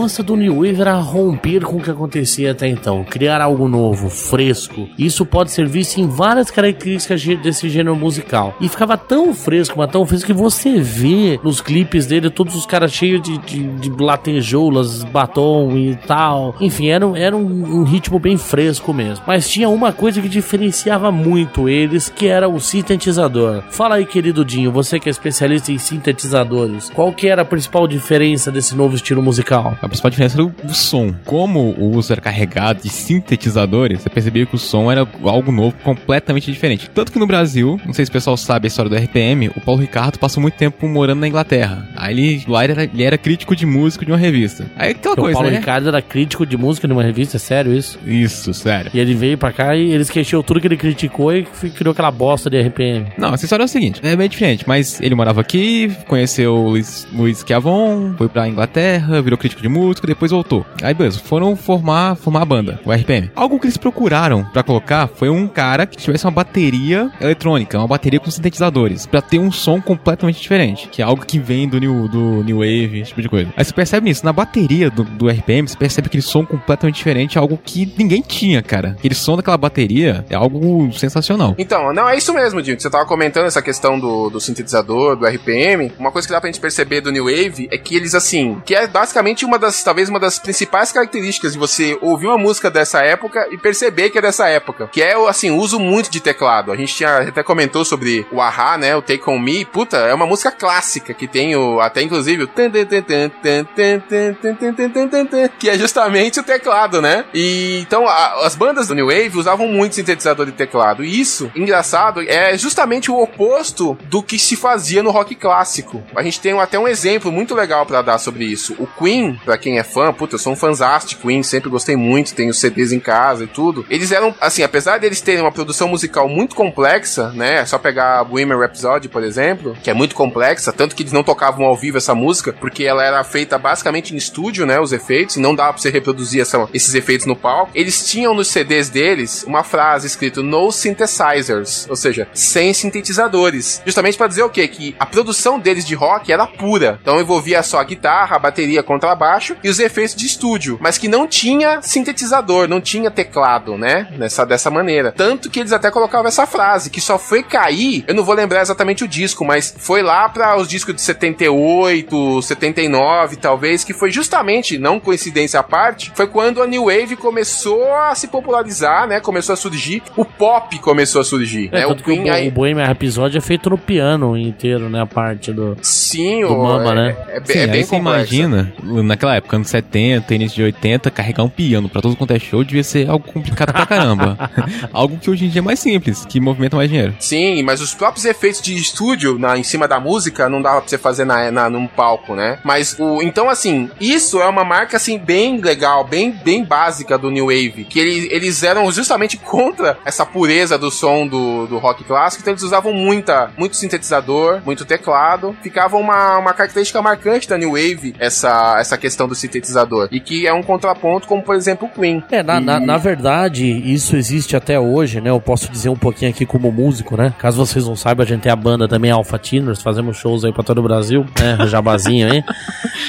A: Proposta do New Wave era romper com o que acontecia até então, criar algo novo, fresco. Isso pode ser visto em várias características desse gênero musical. E ficava tão fresco, mas tão fresco que você vê nos clipes dele todos os caras cheios de, de, de latejoulas, batom e tal. Enfim, era, era um, um ritmo bem fresco mesmo. Mas tinha uma coisa que diferenciava muito eles, que era o sintetizador. Fala aí, querido Dinho, você que é especialista em sintetizadores, qual que era a principal diferença desse novo estilo musical?
C: A principal diferença era o, o som. Como o uso era carregado de sintetizadores, você percebia que o som era algo novo, completamente diferente. Tanto que no Brasil, não sei se o pessoal sabe a história do RPM, o Paulo Ricardo passou muito tempo morando na Inglaterra. Aí ele, lá ele era, ele era crítico de músico de uma revista. Aí aquela
A: Porque o
C: coisa,
A: Paulo
C: né?
A: Ricardo era crítico de música numa revista, é sério isso?
C: Isso, sério.
A: E ele veio pra cá e ele esqueceu tudo que ele criticou e criou aquela bosta de RPM.
C: Não, essa história é o seguinte, é bem diferente, mas ele morava aqui, conheceu o Luiz, Luiz Schiavon, foi pra Inglaterra, virou crítico de música, depois voltou. Aí, beleza, foram formar, formar a banda, o RPM. Algo que eles procuraram pra colocar foi um cara que tivesse uma bateria eletrônica, uma bateria com sintetizadores, pra ter um som completamente diferente, que é algo que vem do New, do new Wave, esse tipo de coisa. Aí você percebe nisso, na bateria do, do RPM, você percebe aquele som completamente diferente, algo que ninguém tinha, cara. Aquele som daquela bateria é algo sensacional.
B: Então, não, é isso mesmo, Dinho. que Você tava comentando essa questão do, do sintetizador, do RPM. Uma coisa que dá pra gente perceber do New Wave é que eles, assim, que é basicamente uma das, das, talvez uma das principais características de você ouvir uma música dessa época e perceber que é dessa época, que é, assim, uso muito de teclado. A gente tinha, até comentou sobre o Aha, né, o Take On Me, puta, é uma música clássica, que tem o, até inclusive o que é justamente o teclado, né? E então a, as bandas do New Wave usavam muito sintetizador de teclado. E isso, engraçado, é justamente o oposto do que se fazia no rock clássico. A gente tem até um exemplo muito legal para dar sobre isso. O Queen, para quem é fã, puta, eu sou um fanzástico Queen, sempre gostei muito, tenho CDs em casa e tudo. Eles eram, assim, apesar deles terem uma produção musical muito complexa, né? É só pegar Bohemian Rhapsody, por exemplo, que é muito complexa, tanto que eles não tocavam ao vivo essa música, porque ela era feita basicamente em estúdio, né? Os efeitos, e não dava pra você reproduzir essa- esses efeitos no palco. Eles tinham nos CDs deles uma frase escrito No Synthesizers, ou seja, sem sintetizadores. Justamente pra dizer o quê? Que a produção deles de rock era pura. Então envolvia só a guitarra, a bateria, contrabaixo e os efeitos de estúdio, mas que não tinha sintetizador, não tinha teclado, né? Nessa dessa maneira. Tanto que eles até colocavam essa frase, que só foi cair, eu não vou lembrar exatamente o disco, mas foi lá para os discos de 78, 79, talvez, que foi justamente, não coincidência à parte, foi quando a New Wave começou a se popularizar, né? Começou a surgir, o pop começou a surgir,
A: É,
B: né?
A: tanto que o, Bo- o Bohemian Rhapsody é feito no piano inteiro, né? A parte do...
B: Sim,
A: do
B: o-
A: Mama,
B: é,
A: né?
B: É, bem-
C: Sim,
B: é bem
C: aí você
B: complexo.
C: imagina, naquela época, anos 70, início de 80, carregar um piano pra todo quanto é show devia ser algo complicado pra caramba. algo que hoje em dia é mais simples, que movimenta mais dinheiro.
B: Sim, mas os próprios efeitos de estúdio na, em cima da música não dava pra você fazer na, na, num palco, né? Mas o. Então, assim, isso é uma marca assim, bem legal, bem, bem básica do New Wave. Que ele, eles eram justamente contra essa pureza do som do, do rock clássico, então eles usavam muita, muito sintetizador, muito teclado. Ficava uma, uma característica marcante da New Wave, essa, essa questão do sintetizador. E que é um contraponto, como por exemplo o Queen.
A: É, na,
B: E-
A: na, na verdade, isso existe até hoje, né? Eu posso dizer um pouquinho aqui como músico, né? Caso vocês não saibam, a gente tem a banda também Alpha Teeners, fazemos shows aí pra todo o Brasil, né? Jabazinho aí.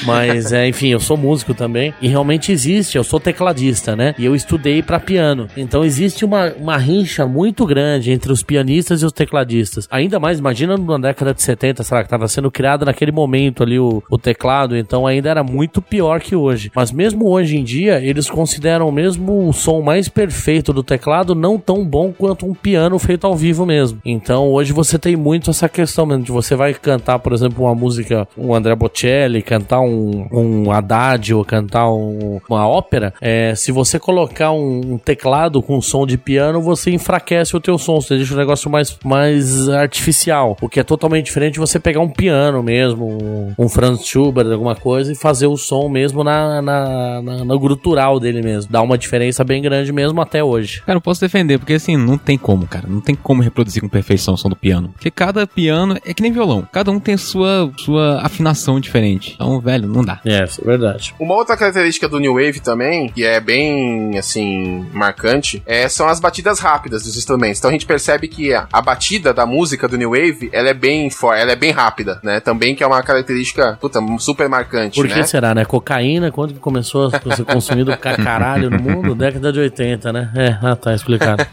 A: Mas, é, enfim, eu sou músico também. E realmente existe, eu sou tecladista, né? E eu estudei pra piano. Então existe uma, uma rincha muito grande entre os pianistas e os tecladistas. Ainda mais, imagina na década de 70, será que tava sendo criado naquele momento ali o, o teclado, então ainda era muito pior que hoje. Mas mesmo hoje em dia, eles consideram mesmo o som mais perfeito do teclado não tão bom quanto um piano feito ao vivo mesmo. Então hoje você tem muito essa questão mesmo de você vai cantar, por exemplo, uma música, um André Bocelli, cantar um, um Haddad ou cantar um- uma ópera, é, se você colocar um, um teclado com som de piano, você enfraquece o teu som, você deixa o negócio mais, mais artificial, o que é totalmente diferente de você pegar um piano mesmo, um, um Franz Schubert, alguma coisa, e fazer o som mesmo na, na, na- no grutural dele mesmo. Dá uma diferença bem grande mesmo até hoje.
C: Cara, eu posso defender, porque assim, não tem como, cara. Não tem como reproduzir com perfeição o som do piano. Porque cada piano é que nem violão. Cada um tem sua, sua afinação diferente. Então, velho, não dá.
A: É, isso é verdade.
B: Uma outra característica do New Wave também, que é bem, assim, marcante, é, são as batidas rápidas dos instrumentos. Então a gente percebe que a, a batida da música do New Wave, ela é bem forte, ela é bem rápida, né? Também que é uma característica, puta, super marcante,
A: Por
B: né?
A: que será, né? Cocaína, quando que começou a ser consumido ca- caralho no mundo? Década de 80, né? É, ah, tá explicado.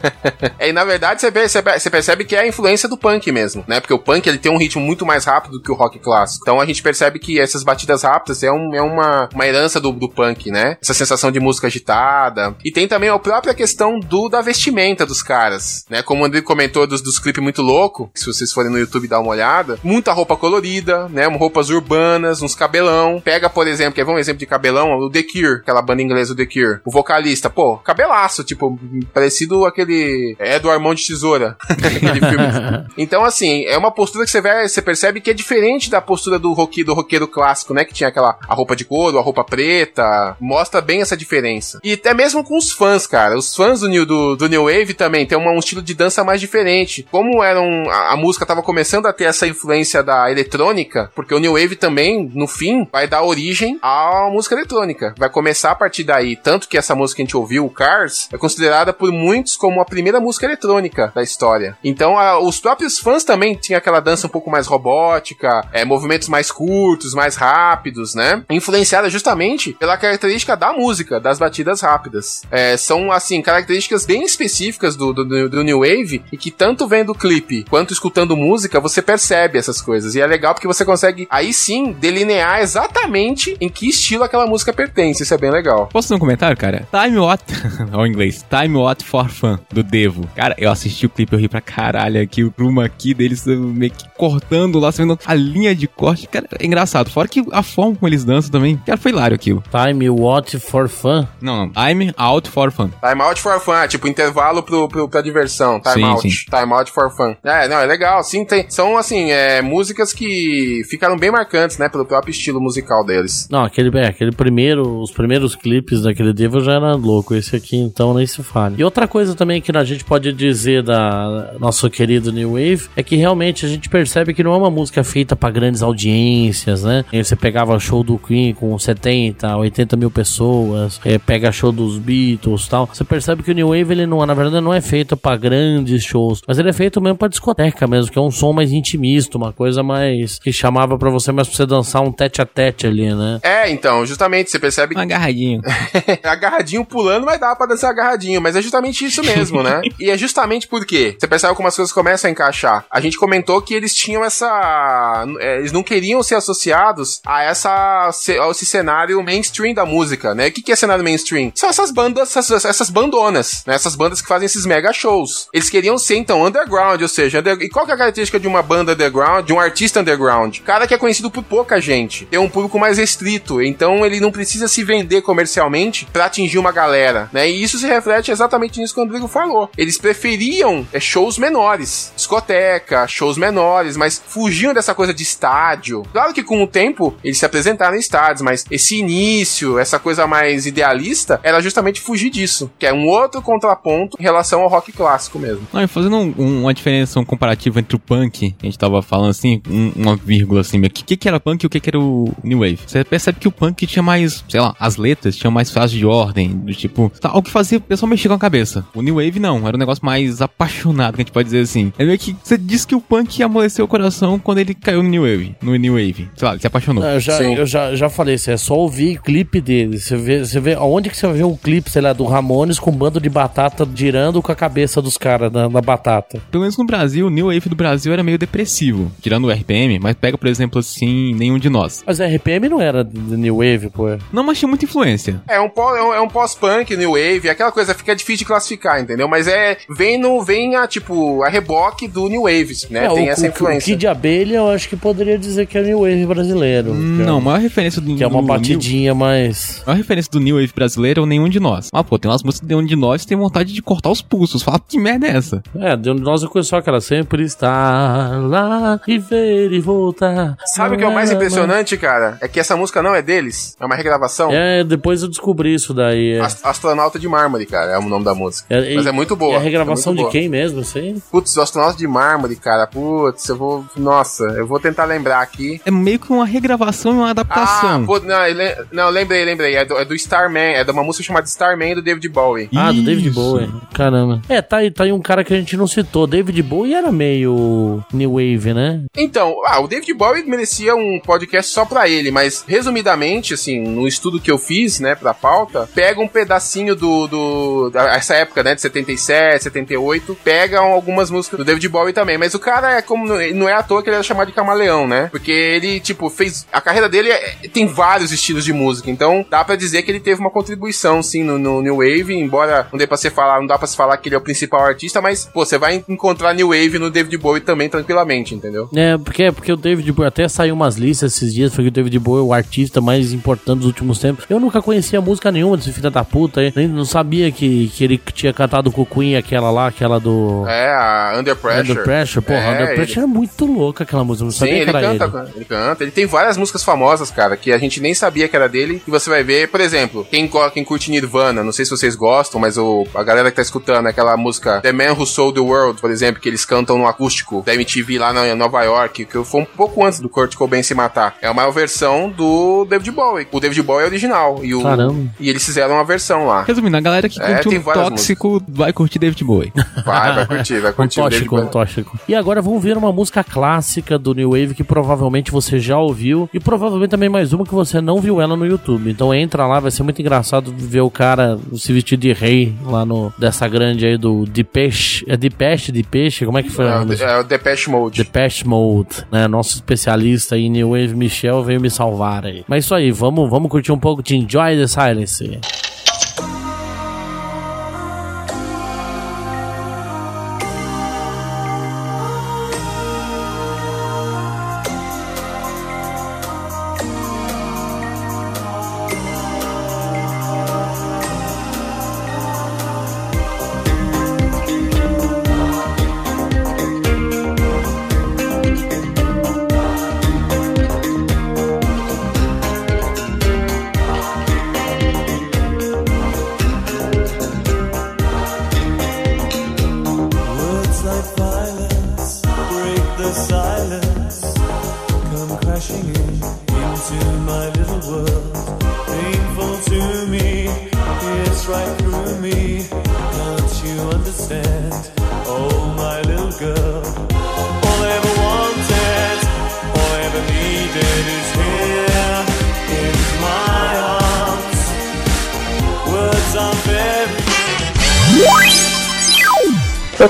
B: É, e na verdade você percebe, você percebe que é a influência do punk mesmo, né? Porque o punk ele tem um ritmo muito mais rápido do que o rock clássico. Então a gente percebe que essas batidas rápidas é, um- é uma, uma herança do, do punk, né? Essa sensação de música agitada. E tem também a própria questão do da vestimenta dos caras, né? Como o André comentou dos, dos clipes muito louco, se vocês forem no YouTube dar uma olhada, muita roupa colorida, né? Roupas urbanas, uns cabelão. Pega, por exemplo, quer ver um exemplo de cabelão? O The Cure, aquela banda inglesa, o The Cure. O vocalista, pô, cabelaço, tipo, parecido aquele Edward Mão de Tesoura. aquele filme. Então, assim, é uma postura que você, vê, você percebe que é diferente da postura do, rock, do roqueiro clássico, né? Que tinha aquela a roupa de couro, a roupa preta. Mostra bem essa diferença. E até mesmo com os fãs, cara. Os fãs do New, do, do New Wave também tem uma- um estilo de dança mais diferente. Como eram, a, a música tava começando a ter essa influência da eletrônica, porque o New Wave também, no fim, vai dar origem à música eletrônica. Vai começar a partir daí. Tanto que essa música que a gente ouviu, o Cars, é considerada por muitos como a primeira música eletrônica da história. Então, a- os próprios fãs também tinham aquela dança um pouco mais robótica, é, movimentos mais curtos, mais rápidos, né? Influenciada justamente pela característica da música, das batidas rápidas. É, são, assim, características bem específicas do, do- do New Wave e que tanto vendo o clipe quanto escutando música, você percebe essas coisas. E é legal porque você consegue, aí sim, delinear exatamente em que estilo aquela música pertence. Isso é bem legal.
C: Posso fazer um comentário, cara? Time What... Ao inglês. Time What for Fun, do Devo. Cara, eu assisti o clipe, eu ri pra caralho aqui. O chroma aqui deles meio que cortando lá, você vendo a linha de corte. Cara, é engraçado. Fora que a forma como eles dançam também. Cara, foi hilário aquilo.
A: Time What for Fun?
C: Não, não. Time Out for Fun.
B: Time out for fun, é tipo intervalo pro, pro, pra diversão. Time
C: Sim,
B: out.
C: sim.
B: Time out for fun. É, não, é legal. Sim, tem. São, assim, é, músicas que ficaram bem marcantes, né? Pelo próprio estilo musical deles.
A: Não, aquele, é, aquele primeiro, os primeiros clipes daquele Devil já era louco. Esse aqui, então, nem se fale. E outra coisa também que a gente pode dizer da nosso querido New Wave é que realmente a gente percebe que não é uma música feita pra grandes audiências, né? E você pegava show do Queen com 70, 80 mil pessoas, é, pega show dos Beatles tal. Você percebe que o New Wave, ele não, na verdade, não é feito pra grandes shows, mas ele é feito mesmo pra discoteca mesmo, que é um som mais intimista, uma coisa mais que chamava pra você mais pra você dançar um tete a tete ali, né?
B: É, então, justamente, você percebe que
C: Agarradinho.
B: agarradinho pulando, mas dá pra dançar agarradinho. Mas é justamente isso mesmo, né? e é justamente porque você percebe como as coisas começam a encaixar. A gente comentou que eles tinham essa. é, Eles não queriam ser associados a essa a esse cenário mainstream da música, né? O que, que é cenário mainstream? São essas bandas, essas, essas bandonas, né? Essas bandas que fazem esses mega shows. Eles queriam ser, então, underground, ou seja, under- e qual que é a característica de uma banda underground, de um artista underground? Cara que é conhecido por pouca gente, tem um público mais restrito, então ele não precisa se vender comercialmente pra atingir uma galera, né? E isso se reflete exatamente nisso que o Rodrigo falou. Eles preferiam é, shows menores, discoteca, shows menores, mas fugiam dessa coisa de estádio. Claro que com o tempo eles se apresentaram em estádios, mas esse início, essa coisa mais idealista, era justamente fugir disso, que é um outro contraponto em relação ao rock clássico mesmo.
C: Não, fazendo um- um- uma diferença um comparativo entre o punk, a gente tava falando assim, um- uma vírgula assim, o que, que que era punk e o que, que era o New Wave. Você percebe que o punk tinha mais, sei lá, as letras tinham mais frases de ordem, do tipo, tá, o que fazia o pessoal mexer com a cabeça. O New Wave não, era um negócio mais apaixonado, que a gente pode dizer assim. É meio que você disse que o punk amoleceu o coração quando ele caiu no New Wave, no New Wave. Sei lá, ele se apaixonou.
A: Eu já,
B: Sim.
A: eu já, já falei, isso é só ouvir clipe dele. Você vê, você vê aonde que você vê um clipe, sei lá, do Ramones com um bando de batata girando com a cabeça dos caras na, na batata.
C: Pelo menos no Brasil, o New Wave do Brasil era meio depressivo, tirando o RPM, mas pega, por exemplo, assim, nenhum de nós.
A: Mas RPM não era New Wave, pô.
C: Não, mas tinha muita influência.
B: É um, é um, é um pós-punk, new wave, aquela coisa fica difícil de classificar, entendeu? Mas é vem no vem a tipo a reboque do new wave, né?
A: É,
B: Tem
A: o,
B: essa
A: o, o
B: influência.
A: Kid Abelha eu acho que poderia dizer que é New Wave brasileiro. que é-
C: Não, a maior referência do
A: Que é uma batidinha mais.
C: New, a maior referência do New Wave brasileiro é o nenhum de nós. Ah, pô, tem umas músicas de nenhum de nós que tem vontade de cortar os pulsos. Fala, que merda é essa?
A: É, de onde nós eu conheço aquela sempre está lá e ver e voltar.
B: Sabe o que é o mais impressionante, cara? É que essa música não é deles? É uma regravação?
A: É, depois eu descobri isso daí. É,
B: Ast- Astronauta de Mármore, cara, é o nome da música.
A: É,
B: Mas
A: e-
B: é muito boa.
A: E a regravação
B: é
A: de
B: boa.
A: quem mesmo? Sei.
B: Putz, o Astronauta de Mármore, cara. Putz, eu vou. Nossa, eu vou tentar lembrar aqui.
C: É meio que uma regravação e uma
B: Ah,
C: adaptação.
B: pô, não, eu le- não, lembrei, lembrei. É do, é do Starman, é de uma música chamada Starman do David Bowie.
A: Ah, do David. Bowie. Caramba. É, tá aí, tá aí um cara que a gente não citou. David Bowie era meio New Wave, né?
B: Então, ah, o David Bowie merecia um podcast só pra ele, mas resumidamente, assim, no estudo que eu fiz, né, pra pauta, pega um pedacinho do, do essa época, né, de 77, 78, pega algumas músicas do David Bowie também, mas o cara é como, não é à toa que ele era chamado de camaleão, né, porque ele, tipo, fez, a carreira dele é- tem vários estilos de música, então dá pra dizer que ele teve uma contribuição, sim, no, no New Wave, embora não dê pra se falar, não dá pra se falar que ele é o principal artista, mas, pô, você vai encontrar New Wave no David Bowie também tranquilamente, entendeu?
A: É, porque, porque o David Bowie até saiu umas listas esses dias, foi que o David Bowie é o artista mais importante dos últimos tempos. Eu nunca conhecia música nenhuma desse filho da puta aí, nem não sabia que, que ele tinha cantado com o Queen aquela lá, aquela do
B: É, a Under Pressure.
A: Under Pressure. Porra,
B: É,
A: Under Pressure é muito louca aquela música, não
B: Sim,
A: sabia que
B: ele
A: era
B: canta,
A: ele.
B: ele canta. Ele tem várias músicas famosas, cara, que a gente nem sabia que era dele. E você vai ver, por exemplo, quem, quem curte Nirvana, não sei se vocês gostam, mas o, a galera que tá escutando aquela música The Man Who Sold the World, por exemplo, que eles cantam no acústico da MTV lá na, em Nova York, que foi um pouco antes do Kurt Cobain se matar. É uma versão do David Bowie. O David Bowie é original. E, o,
A: Caramba.
B: e eles fizeram uma versão lá.
C: Resumindo, a galera que
B: É,
C: curte
B: tem
C: um tóxico vai curtir David Bowie.
B: Vai, vai curtir, vai
A: Um
B: curtir. David
A: tóxico, um tóxico. E agora vamos ver uma música clássica do New Wave que provavelmente você já ouviu e provavelmente também mais uma que você não viu ela no YouTube. Então entra lá, vai ser muito engraçado ver o cara se vestir de rei lá no dessa grande aí do Depeche. É Depeche, Depeche? Como é que foi?
B: É,
A: a
B: o- é o Depeche Mode.
A: Depeche Mode, né? Nosso especialista em New Wave, Michel, veio me salvar aí. Mas isso aí, vamos, vamos curtir um pouco de Enjoy the Silence.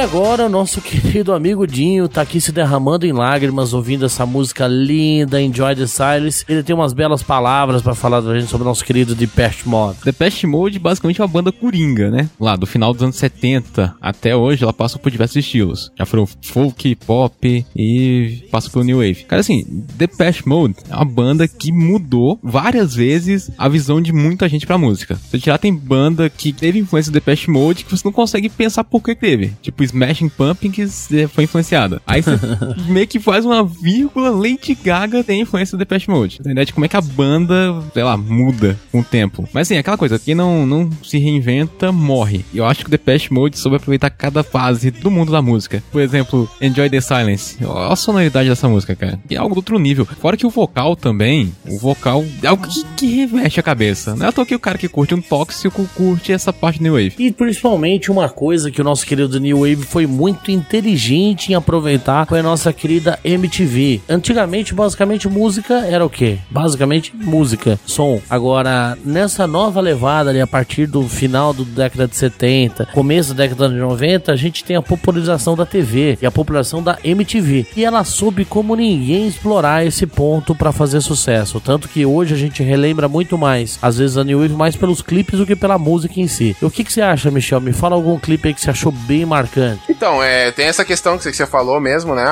A: Agora nosso querido amigo Dinho tá aqui se derramando em lágrimas ouvindo essa música linda, Enjoy the Silence. Ele tem umas belas palavras pra falar pra gente sobre o nosso querido Depeche Mode.
C: Depeche Mode basicamente é uma banda coringa, né? Lá do final dos anos 70 até hoje ela passa por diversos estilos. Já foram folk, pop e passa pelo New Wave. Cara, assim, Depeche Mode é uma banda que mudou várias vezes a visão de muita gente pra música. Se você tirar, tem banda que teve influência do Depeche Mode que você não consegue pensar por que teve. Tipo, Smashing Pumpkins eh, foi influenciada. Aí você meio que faz uma vírgula, Lady Gaga tem influência do Depeche Mode. Na verdade, como é que a banda, sei lá, muda com o tempo. Mas assim, aquela coisa, quem não, não se reinventa, morre. E eu acho que o Depeche Mode soube aproveitar cada fase do mundo da música. Por exemplo, Enjoy the Silence. Olha a sonoridade dessa música, cara. E é algo do outro nível. Fora que o vocal também, o vocal é algo que, que reveste a cabeça. Não é à toa que o cara que curte um tóxico curte essa parte New Wave.
A: E principalmente uma coisa que o nosso querido New Wave foi muito inteligente em aproveitar foi a nossa querida MTV. Antigamente, basicamente, música era o quê? Basicamente, música, som. Agora, nessa nova levada ali, a partir do final da década de 70, começo da década de 90, a gente tem a popularização da TV e a popularização da MTV. E ela soube como ninguém explorar esse ponto para fazer sucesso. Tanto que hoje a gente relembra muito mais, às vezes, a New Wave mais pelos clipes do que pela música em si. E o que, que você acha, Michel? Me fala algum clipe aí que você achou bem marcante marcante?
B: Então, é, tem essa questão que você falou mesmo, né?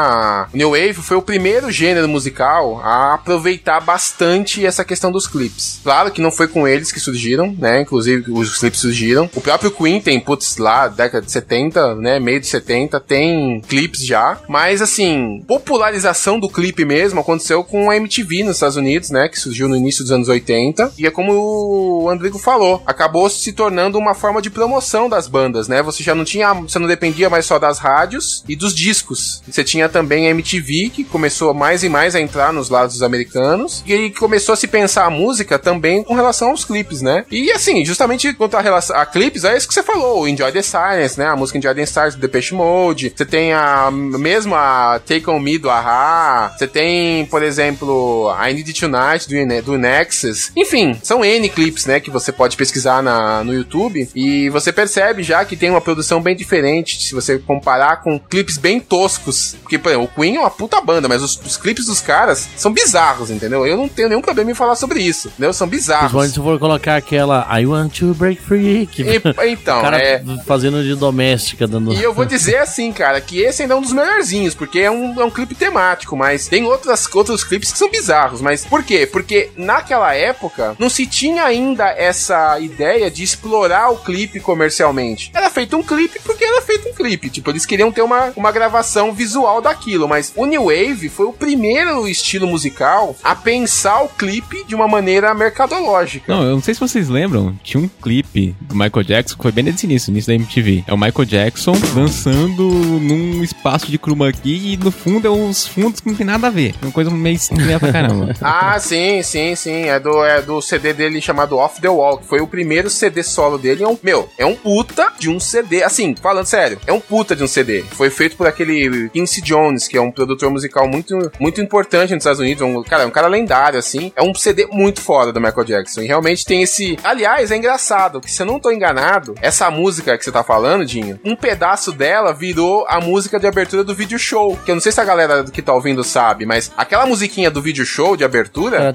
B: New Wave foi o primeiro gênero musical a aproveitar bastante essa questão dos clipes. Claro que não foi com eles que surgiram, né? Inclusive os clipes surgiram. O próprio Queen tem, putz, lá, década de 70, né? Meio de 70, tem clipes já. Mas, assim, popularização do clipe mesmo aconteceu com a MTV nos Estados Unidos, né? Que surgiu no início dos anos 80. E é como o Andrigo falou, acabou se tornando uma forma de promoção das bandas, né? Você já não tinha, você não dependia mais só das rádios e dos discos. Você tinha também a MTV, que começou mais e mais a entrar nos lados americanos. E começou a se pensar a música também com relação aos clipes, né? E assim, justamente quanto a, relação, a clipes, é isso que você falou, o Enjoy the Silence, né? A música Enjoy the Silence do Depeche Mode. Você tem a mesma Take On Me do Ahá. Você tem, por exemplo, I Need It Tonight do, do Nexus. Enfim, são N clipes, né? Que você pode pesquisar na, no YouTube. E você percebe já que tem uma produção bem diferente você comparar com clipes bem toscos. Porque, por exemplo, o Queen é uma puta banda, mas os, os clipes dos caras são bizarros, entendeu? Eu não tenho nenhum problema em falar sobre isso, entendeu? São bizarros.
A: Principalmente se for colocar aquela I want to break free. Que
B: E- então,
A: o cara
B: é.
A: fazendo de doméstica, dando.
B: E eu vou dizer assim, cara, que esse ainda é um dos melhorzinhos, porque é um, é um clipe temático, mas tem outras, outros clipes que são bizarros. Mas por quê? Porque naquela época não se tinha ainda essa ideia de explorar o clipe comercialmente. Era feito um clipe porque era feito um clipe. Tipo, eles queriam ter uma, uma gravação visual daquilo, mas o New Wave foi o primeiro estilo musical a pensar o clipe de uma maneira mercadológica.
C: Não, eu não sei se vocês lembram, tinha um clipe do Michael Jackson que foi bem nesse início, início da MTV. É o Michael Jackson dançando num espaço de chroma key e no fundo é uns fundos que não tem nada a ver. É uma coisa meio estranha pra caramba.
B: Ah, sim, sim, sim. É do, é do CD dele chamado Off the Wall, que foi o primeiro CD solo dele. É um, meu, é um puta de um CD. Assim, falando sério, é um puta de um CD. Foi feito por aquele Quincy Jones, que é um produtor musical muito, muito importante nos Estados Unidos. Um, cara, é um cara lendário, assim. É um CD muito foda do Michael Jackson. E realmente tem esse. Aliás, é engraçado que se eu não tô enganado, essa música que você tá falando, Dinho, um pedaço dela virou a música de abertura do vídeo show. Que eu não sei se a galera que tá ouvindo sabe, mas aquela musiquinha do vídeo show de abertura.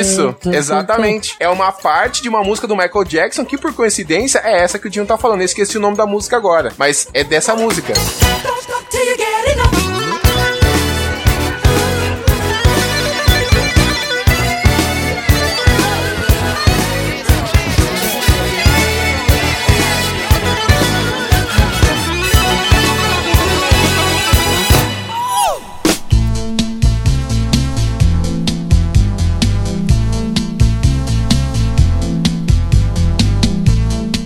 B: Isso, exatamente. É uma parte de uma música do Michael Jackson que, por coincidência, é essa que o Dinho tá falando. Eu esqueci o nome da música agora, mas é dessa música.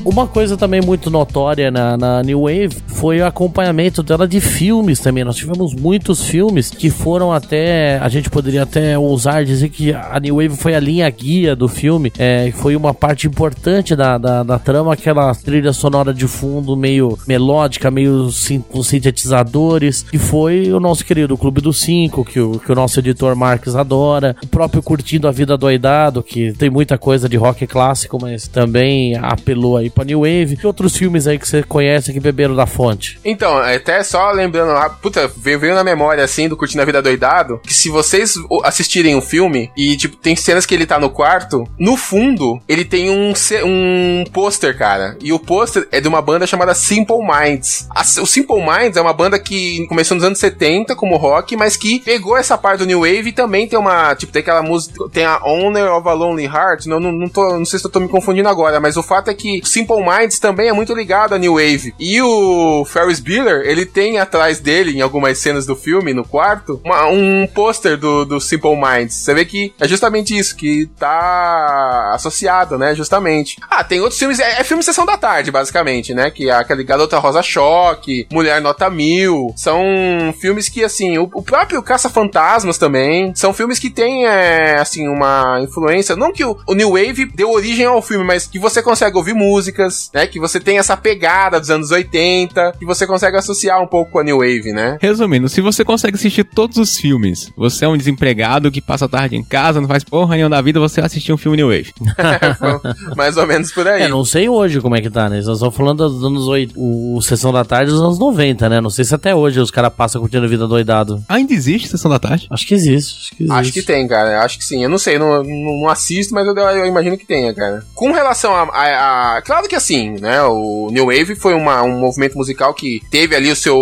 A: Uma coisa também muito notória na, na New Wave foi o acompanhamento dela de filmes também. Nós tivemos muitos filmes que foram até. A gente poderia até ousar dizer que a New Wave foi a linha guia do filme. É, foi uma parte importante da, da, da trama, aquela trilha sonora de fundo meio melódica, meio sim, com sintetizadores. Que foi o nosso querido Clube dos Cinco, que o, que o nosso editor Marques adora. O próprio Curtindo a Vida Doidado, que tem muita coisa de rock clássico, mas também apelou aí New Wave. Que outros filmes aí que você conhece que beberam da fonte?
B: Então, até só lembrando, ah, puta, veio, veio na memória assim do Curtindo a Vida Doidado, que se vocês o- assistirem o filme e, tipo, tem cenas que ele tá no quarto, no fundo, ele tem um, um pôster, cara. E o pôster é de uma banda chamada Simple Minds. A- o Simple Minds é uma banda que começou nos anos 70 como rock, mas que pegou essa parte do New Wave e também tem uma, tipo, tem aquela música, tem a Owner of a Lonely Heart, não, não, não, tô, não sei se eu tô me confundindo agora, mas o fato é que Simple Minds também é muito ligado a New Wave. E o Ferris Bueller, ele tem atrás dele, em algumas cenas do filme, no quarto, uma- um pôster do, do Simple Minds. Você vê que é justamente isso, que tá associado, né? Justamente. Ah, tem outros filmes, é, é filme Sessão da Tarde, basicamente, né? Que é aquele Garota Rosa Choque, Mulher Nota Mil. São filmes que, assim, o, o próprio Caça-Fantasmas também. São filmes que têm, é, assim, uma influência. Não que o, o New Wave deu origem ao filme, mas que você consegue ouvir músicas, né? Que você tem essa pegada dos anos 80. música que você consegue associar um pouco com a New Wave, né?
C: Resumindo, se você consegue assistir todos os filmes, você é um desempregado que passa a tarde em casa, não faz porra nenhuma da vida, você vai assistir um filme New Wave.
B: Mais ou menos por aí.
A: É, não sei hoje como é que tá, né? Nós estamos falando dos anos 8, o Sessão da Tarde dos anos 90, né? Não sei se até hoje os caras passam curtindo a vida doidado.
C: Ainda existe Sessão da Tarde?
A: Acho que existe, acho que existe.
B: Acho que tem, cara. Acho que sim. Eu não sei, não, não, não assisto, mas eu, eu imagino que tenha, cara. Com relação a, a- a- Claro que assim, né? O New Wave foi uma- um movimento musical que teve ali o seu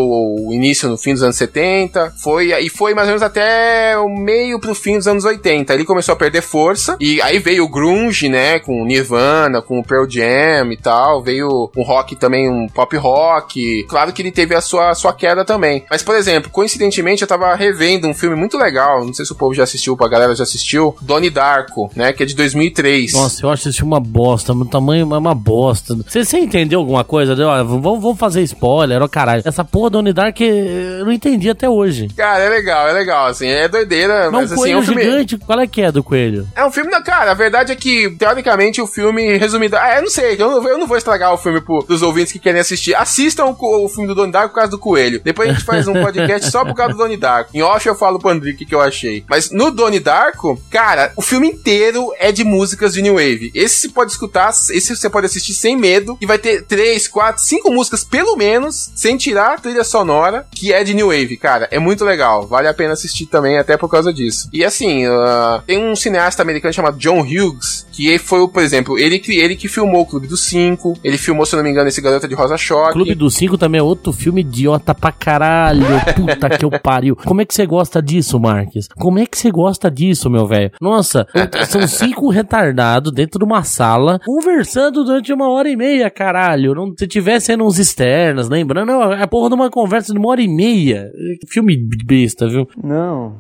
B: início no fim dos anos 70, foi, e foi mais ou menos até o meio pro fim dos anos 80. Ele começou a perder força, e aí veio o Grunge, né? Com o Nirvana, com o Pearl Jam e tal. Veio um rock também, um pop rock. Claro que ele teve a sua, sua queda também. Mas, por exemplo, coincidentemente, eu tava revendo um filme muito legal. Não sei se o povo já assistiu, a galera já assistiu. Donnie Darko, né? Que é de 2003.
A: Nossa, eu acho esse filme uma bosta, meu tamanho é uma bosta. Você, você entendeu alguma coisa? Olha, vamos, vamos fazer spoiler, ó caralho. Essa porra do Unidark eu não entendi até hoje.
B: Cara, é legal, é legal, assim. É doideira,
A: Mas
B: mas assim, é
A: coelho
B: um filme.
A: gigante, qual é que é do coelho?
B: É um filme, não, cara, a verdade é que, teoricamente, o filme, resumido. Ah, eu não sei, eu não, eu não vou estragar o filme pro, pros ouvintes que querem assistir. Assistam o, o filme do Donnie Darko por causa do coelho. Depois a gente faz um podcast só por causa do Donnie Darko. Em off eu falo pro André o que, que eu achei. Mas no Donnie Darko, cara, o filme inteiro é de músicas de New Wave. Esse você pode escutar, esse você pode assistir sem medo. E vai ter três, quatro, cinco músicas, pelo menos, sem tirar a trilha sonora, que é de New Wave, cara. É muito legal. Vale a pena assistir também, até por causa disso. E assim, ah, tem um cineasta americano chamado John Hughes, que foi, o, por exemplo, ele que, ele que filmou o Clube dos Cinco. Ele filmou, se eu não me engano, esse Garota de Rosa Choque.
A: Clube dos Cinco também é outro filme idiota pra caralho. Puta que eu pariu. Como é que você gosta disso, Marques? Como é que você gosta disso, meu velho? Nossa, são cinco retardados dentro de uma sala conversando durante uma hora e meia, caralho. Não, se tivesse sendo uns externas, lembrando, é a porra de uma conversa de uma hora e meia. Filme besta, viu?
E: Não.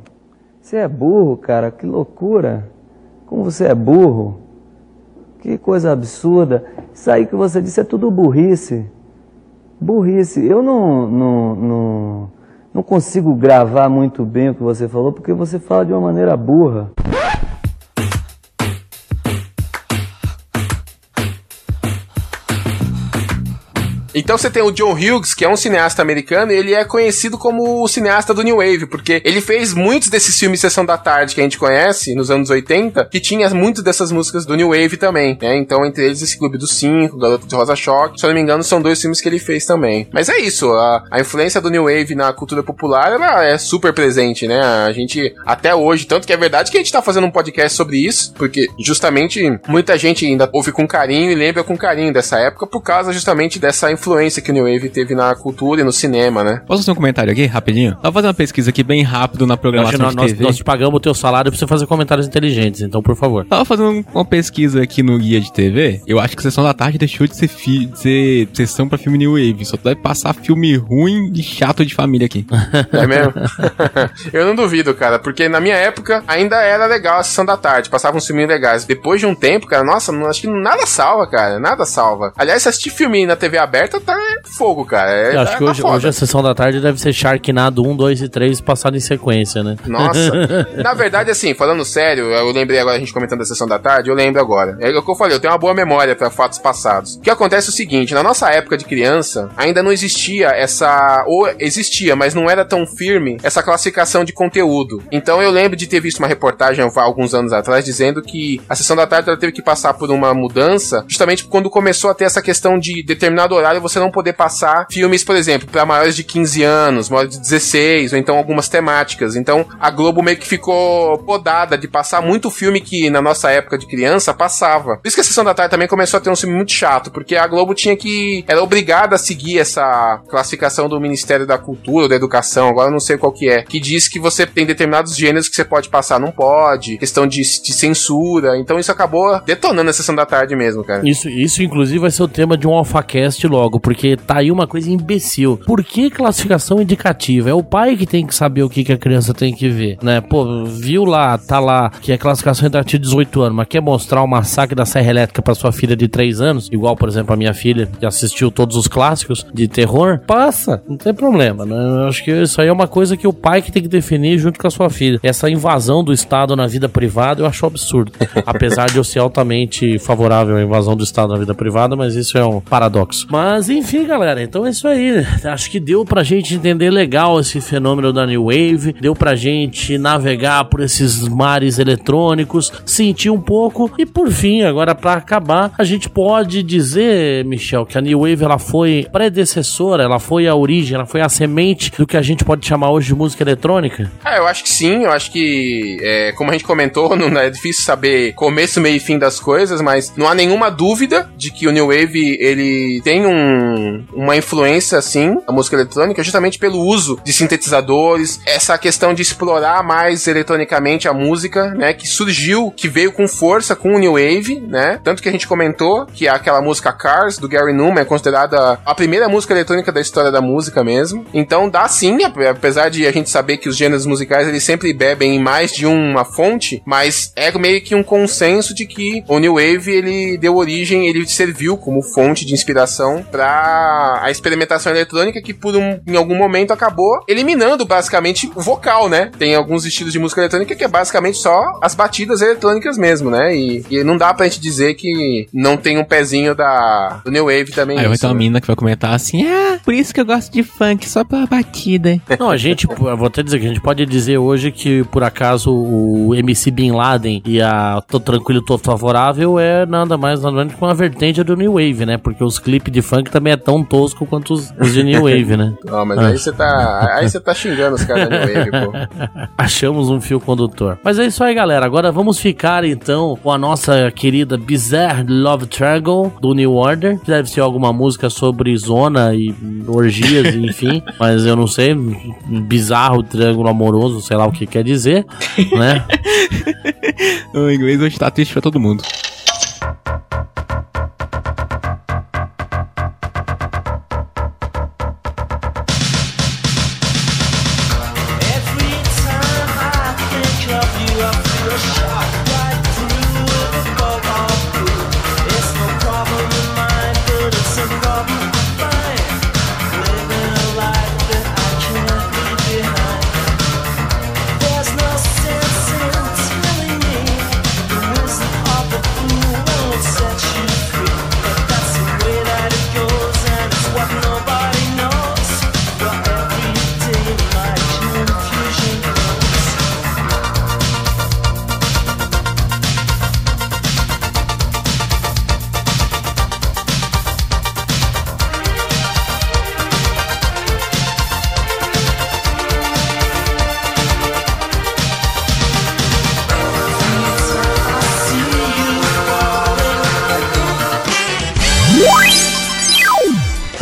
E: Você é burro, cara. Que loucura. Como você é burro. Que coisa absurda. Isso aí que você disse é tudo burrice. Burrice. Eu não, não, não, não consigo gravar muito bem o que você falou porque você fala de uma maneira burra.
B: Então você tem o John Hughes, que é um cineasta americano, e ele é conhecido como o cineasta do New Wave, porque ele fez muitos desses filmes Sessão da Tarde que a gente conhece, nos anos 80, que tinha muitas dessas músicas do New Wave também, né? Então, entre eles, esse Clube dos Cinco, Garoto de Rosa Choque, se eu não me engano, são dois filmes que ele fez também. Mas é isso, a, a influência do New Wave na cultura popular, ela é super presente, né? A gente, até hoje, tanto que é verdade que a gente tá fazendo um podcast sobre isso, porque justamente muita gente ainda ouve com carinho e lembra com carinho dessa época, por causa justamente dessa influência que o New Wave teve na cultura e no cinema, né?
C: Posso fazer um comentário aqui, rapidinho? Tava fazendo uma pesquisa aqui bem rápido na programação
A: nós,
C: de
A: nós,
C: TV.
A: nós te pagamos o teu salário pra você fazer comentários inteligentes, então por favor.
C: Tava fazendo uma pesquisa aqui no guia de TV. Eu acho que Sessão da Tarde deixou de ser, fi- de ser sessão pra filme New Wave. Só deve passar filme ruim e chato de família aqui.
B: É mesmo? eu não duvido, cara, porque na minha época ainda era legal a sessão da tarde, passavam uns filminhos legais. Depois de um tempo, cara, nossa, não, acho que nada salva, cara, nada salva. Aliás, se assistir filme na TV aberta, tá fogo, cara. É,
A: Eu acho
B: tá-
A: que
B: tá
A: hoje,
B: foda.
A: hoje a sessão da tarde deve ser Sharknado 1, 2 e 3 passado em sequência, né?
B: Nossa, na verdade, assim, falando sério, eu lembrei agora a gente comentando da sessão da tarde, eu lembro agora. É o que eu falei, eu tenho uma boa memória pra fatos passados. O que acontece é o seguinte: na nossa época de criança, ainda não existia essa. Ou existia, mas não era tão firme essa classificação de conteúdo. Então eu lembro de ter visto uma reportagem há alguns anos atrás dizendo que a sessão da tarde ela teve que passar por uma mudança, justamente quando começou a ter essa questão de determinado horário você não poder passar filmes, por exemplo, para maiores de 15 anos, maiores de 16, ou então algumas temáticas. Então a Globo meio que ficou podada de passar muito filme que na nossa época de criança passava. Por isso que a sessão da tarde também começou a ter um filme muito chato, porque a Globo tinha que. era obrigada a seguir essa classificação do Ministério da Cultura ou da Educação, agora eu não sei qual que é, que diz que você tem determinados gêneros que você pode passar, não pode, questão de, de censura. Então isso acabou detonando a sessão da tarde mesmo, cara.
A: Isso, isso, inclusive, vai ser o tema de um AlphaCast logo, porque tá aí uma coisa imbecil. Por que classificação indicativa? É o pai que tem que saber o que, que a criança tem que ver, né? Pô, viu lá, tá lá, que é classificação entre 18 anos, mas quer mostrar o massacre da Serra Elétrica pra sua filha de 3 anos, igual, por exemplo, a minha filha, que assistiu todos os clássicos de terror, passa, não tem problema, né? Eu acho que isso aí é uma coisa que o pai que tem que definir junto com a sua filha. Essa invasão do Estado na vida privada eu acho absurdo. Apesar de eu ser altamente favorável à invasão do Estado na vida privada, mas isso é um paradoxo. Mas Mas enfim, galera, então é isso aí. Acho que deu pra gente entender legal esse fenômeno da New Wave, deu pra gente navegar por esses mares eletrônicos, sentir um pouco e por fim, agora pra acabar, a gente pode dizer, Michel, que a New Wave ela foi predecessora, ela foi a origem, ela foi a semente do que a gente pode chamar hoje de música eletrônica.
B: Ah, eu acho que sim, eu acho que, é, como a gente comentou, não é difícil saber começo, meio e fim das coisas, mas não há nenhuma dúvida de que o New Wave, ele tem um, uma influência, assim, a música eletrônica, justamente pelo uso de sintetizadores, essa questão de explorar mais eletronicamente a música, né, que surgiu, que veio com força com o New Wave, né, tanto que a gente comentou que aquela música Cars, do Gary Newman, é considerada a primeira música eletrônica da história da música mesmo, então dá sim, ap- apesar de a gente saber que os gêneros musicais, eles sempre bebem em mais de uma fonte, mas é meio que um consenso de que o New Wave, ele deu origem, ele serviu como fonte de inspiração para a experimentação eletrônica que por um, em algum momento acabou eliminando basicamente o vocal, né? Tem alguns estilos de música eletrônica que é basicamente só as batidas eletrônicas mesmo, né? E, e não dá pra gente dizer que não tem um pezinho da do New Wave também.
C: Aí vai
B: nisso,
C: ter uma
B: né?
C: mina que vai comentar assim, ah, por isso que eu gosto de funk, só pela batida.
A: Não, a gente, eu vou até dizer que a gente pode dizer hoje que, por acaso, o MC Bin Laden e a Tô Tranquilo, Tô Favorável é nada mais, nada menos que uma vertente do New Wave, né? Porque os clipes de funk também é tão tosco quanto os, os de New Wave, né?
B: Não, mas aí você tá. Aí você tá xingando os caras da New Wave, pô.
A: Achamos um fio condutor. Mas é isso aí, galera. Agora vamos ficar então com a nossa querida Bizarre Love Triangle do New Order. que Deve ser alguma música sobre zona e orgias, enfim. Mas eu não sei. Bizarro triângulo amoroso, sei lá o que quer dizer, né?
C: O inglês hoje tá triste pra todo mundo.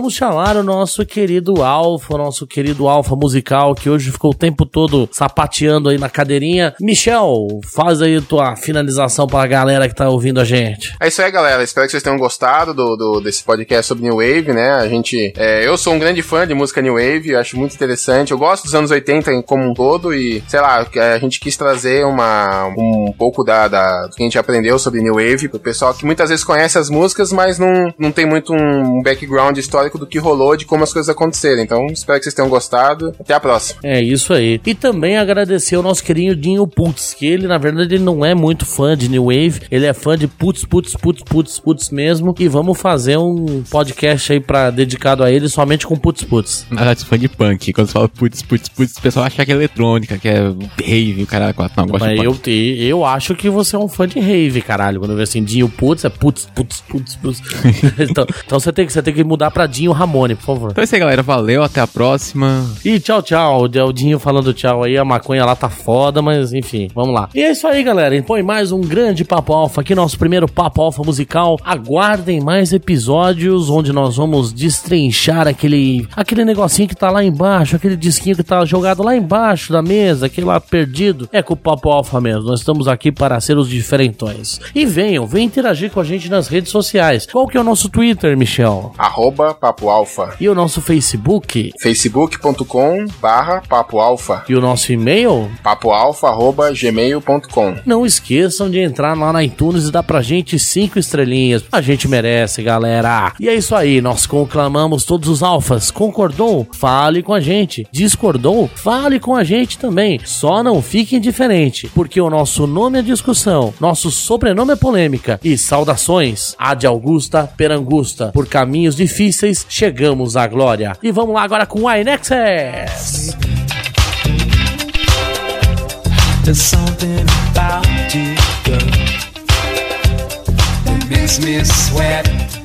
A: Vamos chamar o nosso querido Alfa, o nosso querido Alfa musical, que hoje ficou o tempo todo sapateando aí na cadeirinha. Michel, faz aí tua finalização pra galera que tá ouvindo a gente.
B: É isso aí, galera. Espero que vocês tenham gostado do, do- desse podcast sobre New Wave, né? A gente. é, eu sou um grande fã de música New Wave, acho muito interessante. Eu gosto dos anos 80 em- como um todo e, sei lá, a gente quis trazer uma, um pouco da, da- do que a gente aprendeu sobre New Wave pro pessoal que muitas vezes conhece as músicas, mas não, não tem muito um background histórico do que rolou, de como as coisas aconteceram. Então, espero que vocês tenham gostado. Até a próxima.
A: É isso aí. E também agradecer ao nosso querido Dinho Putz, que ele, na verdade, ele não é muito fã de New Wave, ele é fã de putz, putz, putz, putz, putz mesmo. E vamos fazer um podcast aí pra, dedicado a ele somente com putz, putz.
C: Na verdade, fã de punk. Quando você fala putz, putz, putz, o pessoal acha que é eletrônica, que é rave, o cara. Não, gosto
A: Mas
C: de
A: eu,
C: punk.
A: te- eu acho que você é um fã de rave, caralho. Quando eu vejo assim, Dinho Putz, é putz, putz, putz, putz. então, então você, tem que, você tem que mudar pra Dinho Ramone, por favor.
C: Então é isso aí, galera. Valeu, até a próxima.
A: E tchau, tchau. O Dinho falando tchau aí. A maconha lá tá foda, mas enfim, vamos lá. E é isso aí, galera. Põe mais um grande Papo Alfa aqui, nosso primeiro Papo Alfa musical. Aguardem mais episódios onde nós vamos destrinchar aquele, aquele negocinho que tá lá embaixo, aquele disquinho que tá jogado lá embaixo da mesa, aquele lá perdido. É com o Papo Alfa mesmo. Nós estamos aqui para ser os diferentões. E venham, venham interagir com a gente nas redes sociais. Qual que é o nosso Twitter, Michel?
B: Arroba Papo Alfa.
A: E o nosso Facebook?
B: facebook.com barra Papo Alfa.
A: E o nosso e-mail?
B: papoalfa arroba gmail.com.
A: Não esqueçam de entrar lá na iTunes e dar pra gente cinco estrelinhas. A gente merece, galera. E é isso aí, nós conclamamos todos os alfas. Concordou? Fale com a gente. Discordou? Fale com a gente também. Só não fique indiferente, porque o nosso nome é discussão, nosso sobrenome é polêmica. E saudações, Ad Augusta Perangusta. Por caminhos difíceis, chegamos à glória. E vamos lá agora com o iNexus.
F: There's something about you, girl, that makes me sweat.